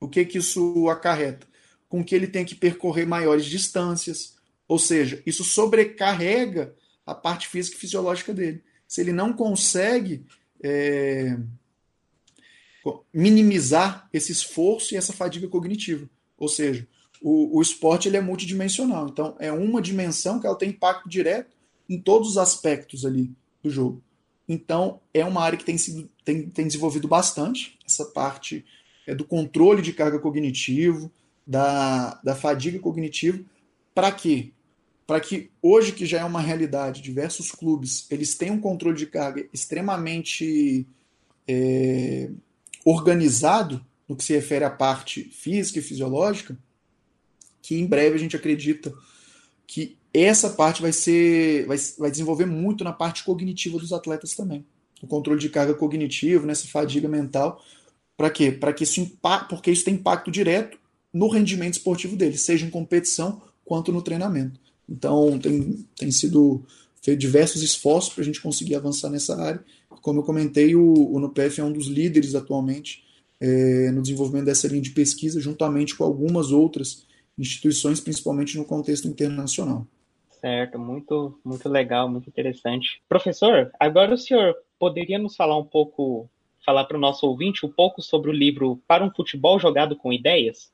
J: o que é que isso acarreta? Com que ele tem que percorrer maiores distâncias, ou seja, isso sobrecarrega a parte física e fisiológica dele. Se ele não consegue é, minimizar esse esforço e essa fadiga cognitiva, ou seja, o, o esporte ele é multidimensional. Então, é uma dimensão que ela tem impacto direto em todos os aspectos ali do jogo. Então, é uma área que tem, sido, tem, tem desenvolvido bastante essa parte é, do controle de carga cognitivo, da, da fadiga cognitiva. Para quê? Para que hoje, que já é uma realidade, diversos clubes eles têm um controle de carga extremamente é, organizado no que se refere à parte física e fisiológica, que em breve a gente acredita que essa parte vai ser vai, vai desenvolver muito na parte cognitiva dos atletas também. O controle de carga cognitivo, nessa fadiga mental. Para quê? Para que isso impacte, porque isso tem impacto direto no rendimento esportivo deles, seja em competição quanto no treinamento. Então, tem, tem sido feito diversos esforços para a gente conseguir avançar nessa área. Como eu comentei, o, o NUPEF é um dos líderes atualmente é, no desenvolvimento dessa linha de pesquisa, juntamente com algumas outras instituições, principalmente no contexto internacional.
I: Certo, muito, muito legal, muito interessante. Professor, agora o senhor poderia nos falar um pouco, falar para o nosso ouvinte um pouco sobre o livro Para um Futebol Jogado com Ideias?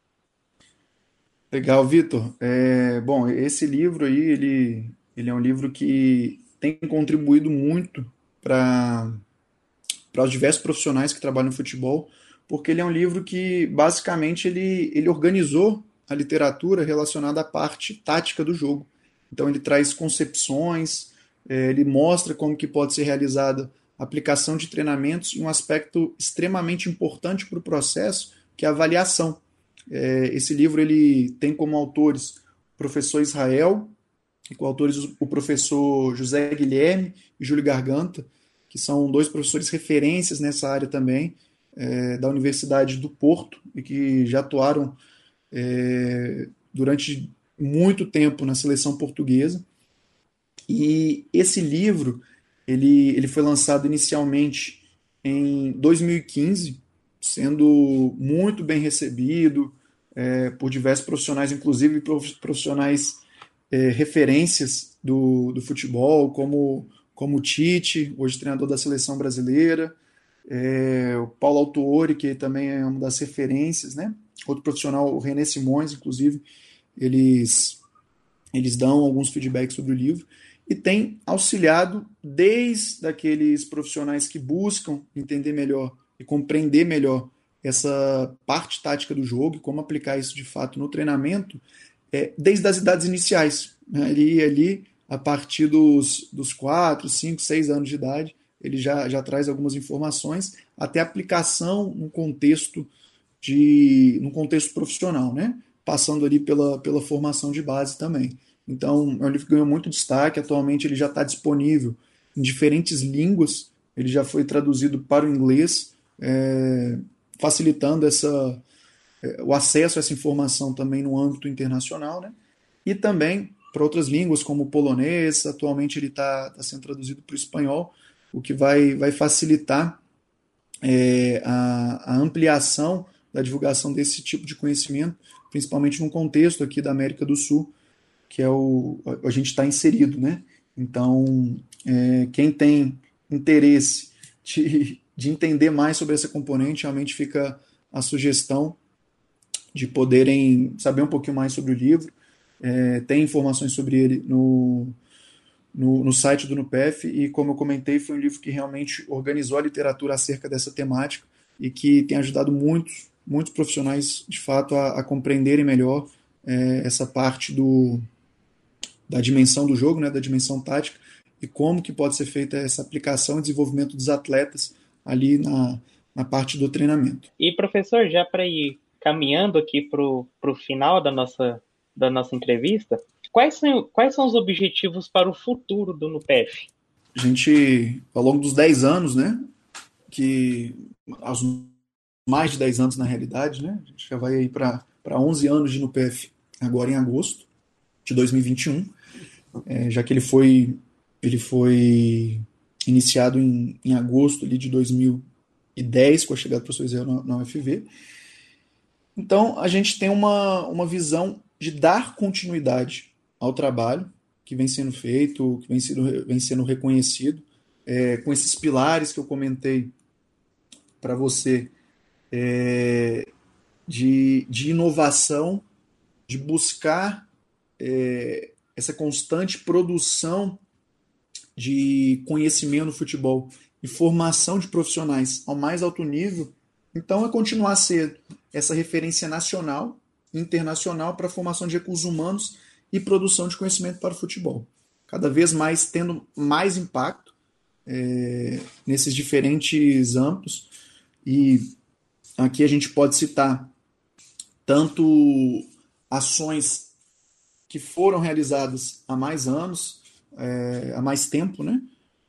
J: Legal, Vitor. É, bom, esse livro aí, ele, ele é um livro que tem contribuído muito para para os diversos profissionais que trabalham no futebol, porque ele é um livro que basicamente ele, ele organizou a literatura relacionada à parte tática do jogo. Então ele traz concepções, é, ele mostra como que pode ser realizada a aplicação de treinamentos e um aspecto extremamente importante para o processo, que é a avaliação. É, esse livro ele tem como autores o professor Israel, e com autores o professor José Guilherme e Júlio Garganta, que são dois professores referências nessa área também, é, da Universidade do Porto, e que já atuaram é, durante muito tempo na seleção portuguesa. E esse livro ele, ele foi lançado inicialmente em 2015, sendo muito bem recebido é, por diversos profissionais, inclusive profissionais é, referências do, do futebol, como, como o Tite, hoje treinador da seleção brasileira, é, o Paulo Autuori, que também é uma das referências, né? Outro profissional, o René Simões, inclusive, eles, eles dão alguns feedbacks sobre o livro e tem auxiliado desde aqueles profissionais que buscam entender melhor e compreender melhor essa parte tática do jogo e como aplicar isso de fato no treinamento, é, desde as idades iniciais. Né? Ele ia ali a partir dos, dos 4, 5, 6 anos de idade, ele já, já traz algumas informações, até aplicação no contexto de no contexto profissional, né? Passando ali pela, pela formação de base também. Então, é um livro que ganhou muito destaque. Atualmente, ele já está disponível em diferentes línguas. Ele já foi traduzido para o inglês, é, facilitando essa, é, o acesso a essa informação também no âmbito internacional, né? E também para outras línguas, como o polonês. Atualmente, ele está tá sendo traduzido para o espanhol, o que vai, vai facilitar é, a, a ampliação da divulgação desse tipo de conhecimento, principalmente num contexto aqui da América do Sul, que é o a gente está inserido, né? Então, é, quem tem interesse de, de entender mais sobre essa componente, realmente fica a sugestão de poderem saber um pouquinho mais sobre o livro. É, tem informações sobre ele no, no, no, site do NUPEF e, como eu comentei, foi um livro que realmente organizou a literatura acerca dessa temática e que tem ajudado muitos muitos profissionais, de fato, a, a compreenderem melhor é, essa parte do, da dimensão do jogo, né, da dimensão tática, e como que pode ser feita essa aplicação e desenvolvimento dos atletas ali na, na parte do treinamento.
I: E, professor, já para ir caminhando aqui para o final da nossa, da nossa entrevista, quais são, quais são os objetivos para o futuro do NUPEF?
J: A gente, ao longo dos 10 anos, né, que aos mais de 10 anos na realidade, né? A gente já vai aí para 11 anos de NUPEF agora em agosto de 2021, é, já que ele foi, ele foi iniciado em, em agosto ali, de 2010, com a chegada do professor Israel na, na UFV. Então, a gente tem uma, uma visão de dar continuidade ao trabalho que vem sendo feito, que vem sendo, vem sendo reconhecido, é, com esses pilares que eu comentei para você, é, de, de inovação, de buscar é, essa constante produção de conhecimento no futebol e formação de profissionais ao mais alto nível, então é continuar a ser essa referência nacional, internacional para a formação de recursos humanos e produção de conhecimento para o futebol. Cada vez mais tendo mais impacto é, nesses diferentes âmbitos. E aqui a gente pode citar tanto ações que foram realizadas há mais anos, é, há mais tempo, né?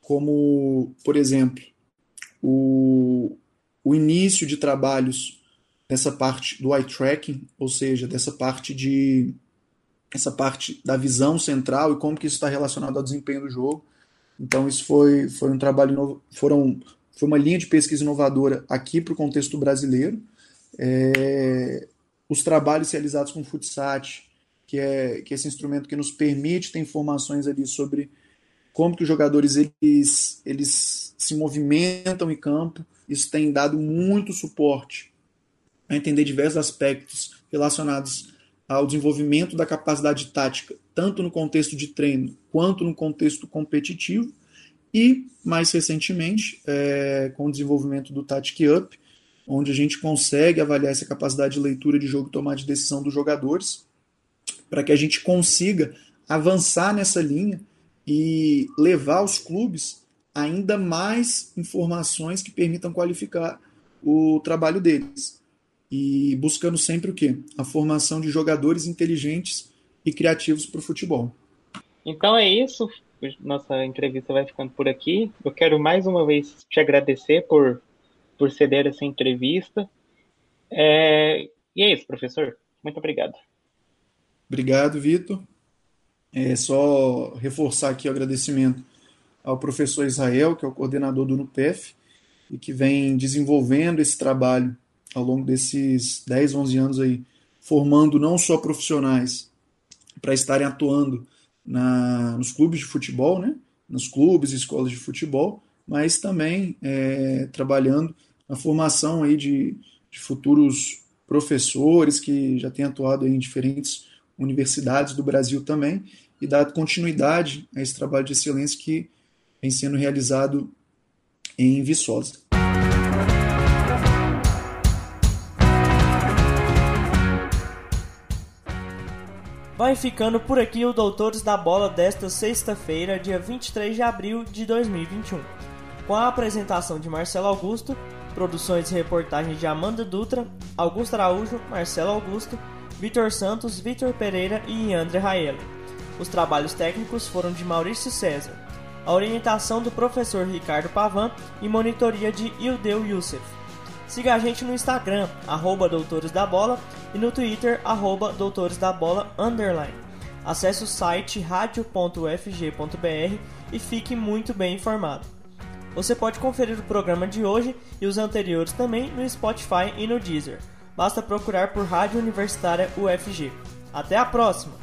J: como, por exemplo, o, o início de trabalhos dessa parte do eye tracking, ou seja, dessa parte de essa parte da visão central e como que isso está relacionado ao desempenho do jogo. Então isso foi, foi um trabalho novo, foram foi uma linha de pesquisa inovadora aqui para o contexto brasileiro. É, os trabalhos realizados com o Futsat, que é, que é esse instrumento que nos permite ter informações ali sobre como que os jogadores eles, eles se movimentam em campo. Isso tem dado muito suporte a entender diversos aspectos relacionados ao desenvolvimento da capacidade tática, tanto no contexto de treino quanto no contexto competitivo, e mais recentemente, é, com o desenvolvimento do Tactic Up, onde a gente consegue avaliar essa capacidade de leitura de jogo e tomar de decisão dos jogadores, para que a gente consiga avançar nessa linha e levar os clubes ainda mais informações que permitam qualificar o trabalho deles e buscando sempre o quê? A formação de jogadores inteligentes e criativos para o futebol.
I: Então é isso. Nossa entrevista vai ficando por aqui. Eu quero mais uma vez te agradecer por, por ceder essa entrevista. É... E é isso, professor. Muito obrigado.
J: Obrigado, Vitor. É só reforçar aqui o agradecimento ao professor Israel, que é o coordenador do NUPEF, e que vem desenvolvendo esse trabalho ao longo desses 10, 11 anos aí, formando não só profissionais para estarem atuando na, nos clubes de futebol, né? nos clubes e escolas de futebol, mas também é, trabalhando na formação aí de, de futuros professores que já têm atuado em diferentes universidades do Brasil também e dar continuidade a esse trabalho de excelência que vem sendo realizado em Viçosa.
B: Vai ficando por aqui o Doutores da Bola desta sexta-feira, dia 23 de abril de 2021. Com a apresentação de Marcelo Augusto, produções e reportagens de Amanda Dutra, Augusto Araújo, Marcelo Augusto, Vitor Santos, Vitor Pereira e André Raelo. Os trabalhos técnicos foram de Maurício César. A orientação do professor Ricardo Pavan e monitoria de Ildeu Youssef. Siga a gente no Instagram, arroba Doutores da Bola, e no Twitter, arroba Doutores da Bola, underline. Acesse o site radio.ufg.br e fique muito bem informado. Você pode conferir o programa de hoje e os anteriores também no Spotify e no Deezer. Basta procurar por Rádio Universitária UFG. Até a próxima!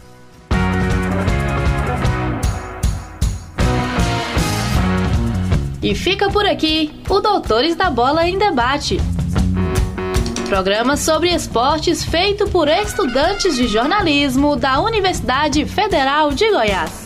A: E fica por aqui o Doutores da Bola em Debate. Programa sobre esportes feito por estudantes de jornalismo da Universidade Federal de Goiás.